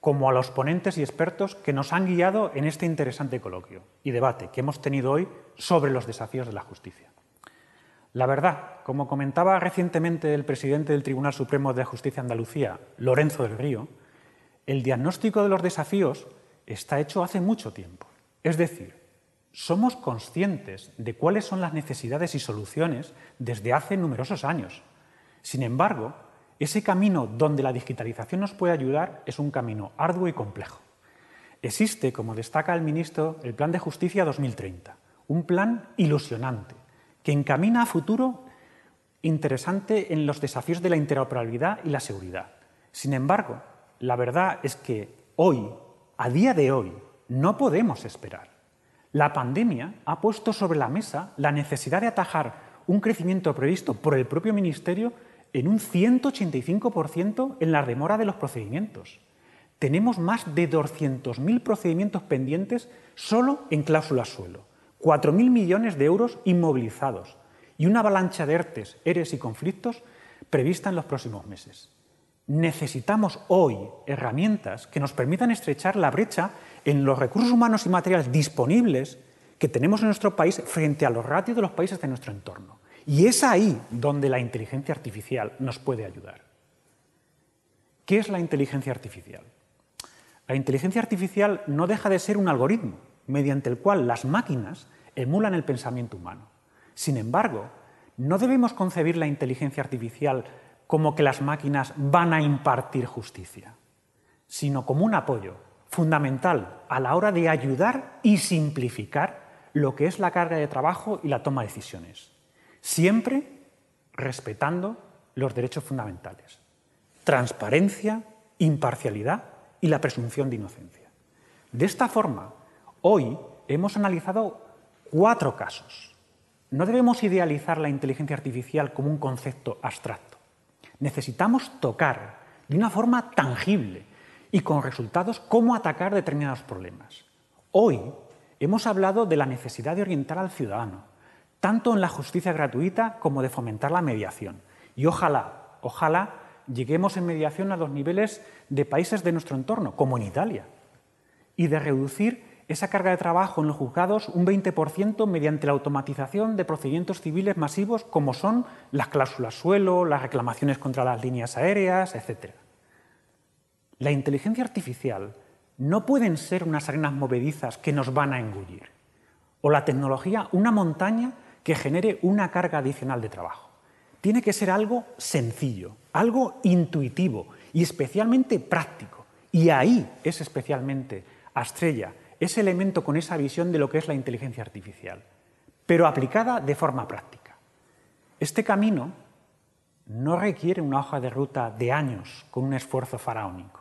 S21: como a los ponentes y expertos que nos han guiado en este interesante coloquio y debate que hemos tenido hoy sobre los desafíos de la justicia. La verdad, como comentaba recientemente el presidente del Tribunal Supremo de Justicia de Andalucía, Lorenzo del Río, el diagnóstico de los desafíos está hecho hace mucho tiempo. Es decir, somos conscientes de cuáles son las necesidades y soluciones desde hace numerosos años. Sin embargo, ese camino donde la digitalización nos puede ayudar es un camino arduo y complejo. Existe, como destaca el ministro, el Plan de Justicia 2030, un plan ilusionante que encamina a futuro interesante en los desafíos de la interoperabilidad y la seguridad. Sin embargo, la verdad es que hoy, a día de hoy, no podemos esperar. La pandemia ha puesto sobre la mesa la necesidad de atajar un crecimiento previsto por el propio Ministerio en un 185% en la demora de los procedimientos. Tenemos más de 200.000 procedimientos pendientes solo en cláusulas suelo, 4.000 millones de euros inmovilizados y una avalancha de ERTES, ERES y conflictos prevista en los próximos meses. Necesitamos hoy herramientas que nos permitan estrechar la brecha en los recursos humanos y materiales disponibles que tenemos en nuestro país frente a los ratios de los países de nuestro entorno. Y es ahí donde la inteligencia artificial nos puede ayudar. ¿Qué es la inteligencia artificial? La inteligencia artificial no deja de ser un algoritmo mediante el cual las máquinas emulan el pensamiento humano. Sin embargo, no debemos concebir la inteligencia artificial como que las máquinas van a impartir justicia, sino como un apoyo fundamental a la hora de ayudar y simplificar lo que es la carga de trabajo y la toma de decisiones, siempre respetando los derechos fundamentales, transparencia, imparcialidad y la presunción de inocencia. De esta forma, hoy hemos analizado cuatro casos. No debemos idealizar la inteligencia artificial como un concepto abstracto Necesitamos tocar de una forma tangible y con resultados cómo atacar determinados problemas. Hoy hemos hablado de la necesidad de orientar al ciudadano, tanto en la justicia gratuita como de fomentar la mediación. Y ojalá, ojalá lleguemos en mediación a los niveles de países de nuestro entorno, como en Italia, y de reducir esa carga de trabajo en los juzgados un 20% mediante la automatización de procedimientos civiles masivos como son las cláusulas suelo, las reclamaciones contra las líneas aéreas, etc. La inteligencia artificial no pueden ser unas arenas movedizas que nos van a engullir, o la tecnología una montaña que genere una carga adicional de trabajo. Tiene que ser algo sencillo, algo intuitivo y especialmente práctico. Y ahí es especialmente Estrella ese elemento con esa visión de lo que es la inteligencia artificial, pero aplicada de forma práctica. Este camino no requiere una hoja de ruta de años con un esfuerzo faraónico.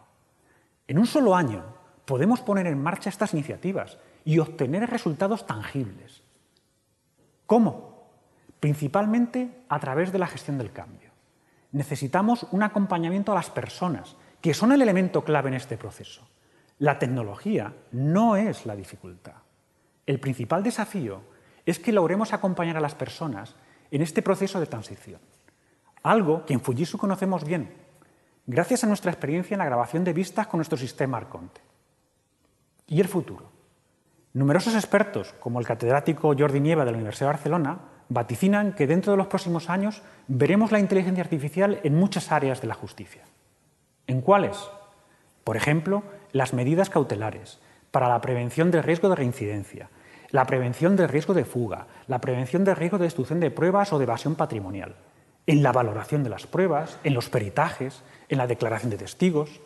S21: En un solo año podemos poner en marcha estas iniciativas y obtener resultados tangibles. ¿Cómo? Principalmente a través de la gestión del cambio. Necesitamos un acompañamiento a las personas, que son el elemento clave en este proceso. La tecnología no es la dificultad. El principal desafío es que logremos acompañar a las personas en este proceso de transición. Algo que en Fujitsu conocemos bien, gracias a nuestra experiencia en la grabación de vistas con nuestro sistema Arconte. ¿Y el futuro? Numerosos expertos, como el catedrático Jordi Nieva de la Universidad de Barcelona, vaticinan que dentro de los próximos años veremos la inteligencia artificial en muchas áreas de la justicia. ¿En cuáles? Por ejemplo, las medidas cautelares para la prevención del riesgo de reincidencia, la prevención del riesgo de fuga, la prevención del riesgo de destrucción de pruebas o de evasión patrimonial, en la valoración de las pruebas, en los peritajes, en la declaración de testigos,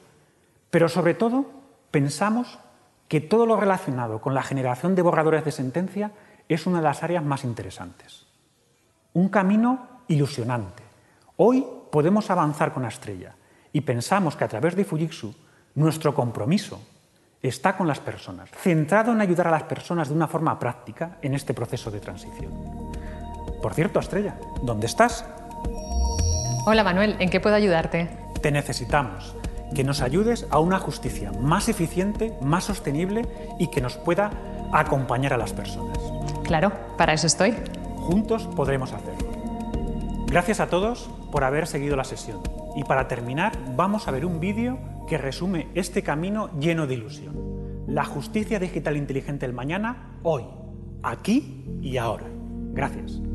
S21: pero sobre todo pensamos que todo lo relacionado con la generación de borradores de sentencia es una de las áreas más interesantes. Un camino ilusionante. Hoy podemos avanzar con Estrella y pensamos que a través de Fujitsu nuestro compromiso está con las personas, centrado en ayudar a las personas de una forma práctica en este proceso de transición. Por cierto, Estrella, ¿dónde estás?
S1: Hola Manuel, ¿en qué puedo ayudarte?
S21: Te necesitamos, que nos ayudes a una justicia más eficiente, más sostenible y que nos pueda acompañar a las personas.
S1: Claro, para eso estoy.
S21: Juntos podremos hacerlo. Gracias a todos por haber seguido la sesión. Y para terminar, vamos a ver un vídeo que resume este camino lleno de ilusión. La justicia digital inteligente del mañana, hoy, aquí y ahora. Gracias.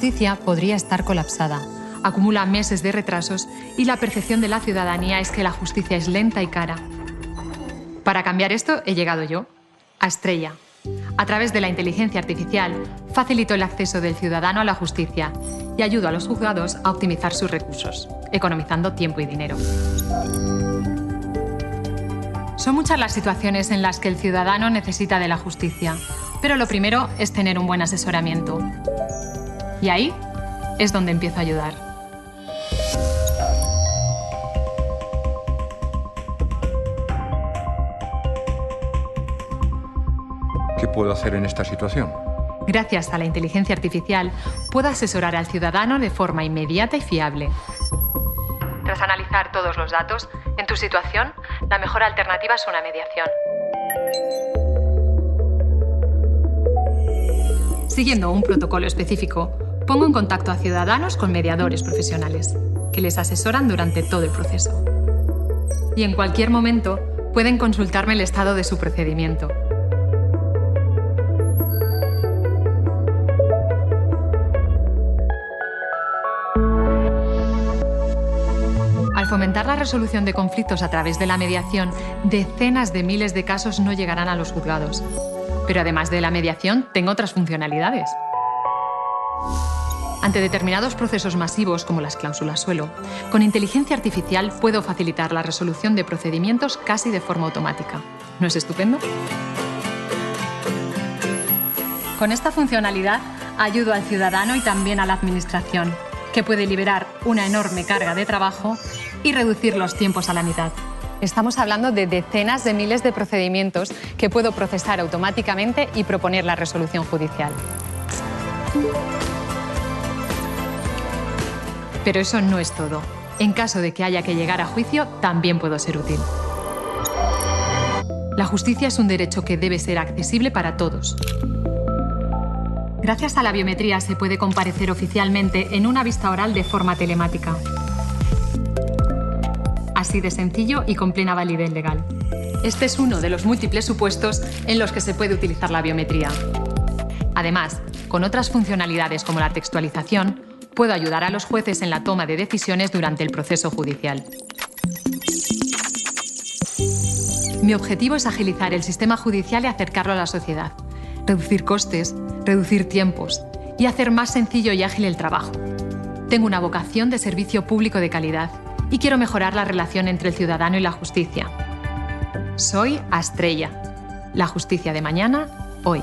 S1: Justicia podría estar colapsada, acumula meses de retrasos y la percepción de la ciudadanía es que la justicia es lenta y cara. Para cambiar esto he llegado yo, a Estrella. A través de la inteligencia artificial, facilito el acceso del ciudadano a la justicia y ayudo a los juzgados a optimizar sus recursos, economizando tiempo y dinero. Son muchas las situaciones en las que el ciudadano necesita de la justicia, pero lo primero es tener un buen asesoramiento. Y ahí es donde empiezo a ayudar.
S22: ¿Qué puedo hacer en esta situación?
S1: Gracias a la inteligencia artificial, puedo asesorar al ciudadano de forma inmediata y fiable. Tras analizar todos los datos, en tu situación, la mejor alternativa es una mediación. Siguiendo un protocolo específico, pongo en contacto a ciudadanos con mediadores profesionales, que les asesoran durante todo el proceso. Y en cualquier momento pueden consultarme el estado de su procedimiento. Al fomentar la resolución de conflictos a través de la mediación, decenas de miles de casos no llegarán a los juzgados. Pero además de la mediación, tengo otras funcionalidades. Ante determinados procesos masivos como las cláusulas suelo, con inteligencia artificial puedo facilitar la resolución de procedimientos casi de forma automática. ¿No es estupendo? Con esta funcionalidad ayudo al ciudadano y también a la Administración, que puede liberar una enorme carga de trabajo y reducir los tiempos a la mitad. Estamos hablando de decenas de miles de procedimientos que puedo procesar automáticamente y proponer la resolución judicial. Pero eso no es todo. En caso de que haya que llegar a juicio, también puedo ser útil. La justicia es un derecho que debe ser accesible para todos. Gracias a la biometría se puede comparecer oficialmente en una vista oral de forma telemática. Así de sencillo y con plena validez legal. Este es uno de los múltiples supuestos en los que se puede utilizar la biometría. Además, con otras funcionalidades como la textualización, puedo ayudar a los jueces en la toma de decisiones durante el proceso judicial. Mi objetivo es agilizar el sistema judicial y acercarlo a la sociedad, reducir costes, reducir tiempos y hacer más sencillo y ágil el trabajo. Tengo una vocación de servicio público de calidad y quiero mejorar la relación entre el ciudadano y la justicia. Soy Astrella, la justicia de mañana, hoy.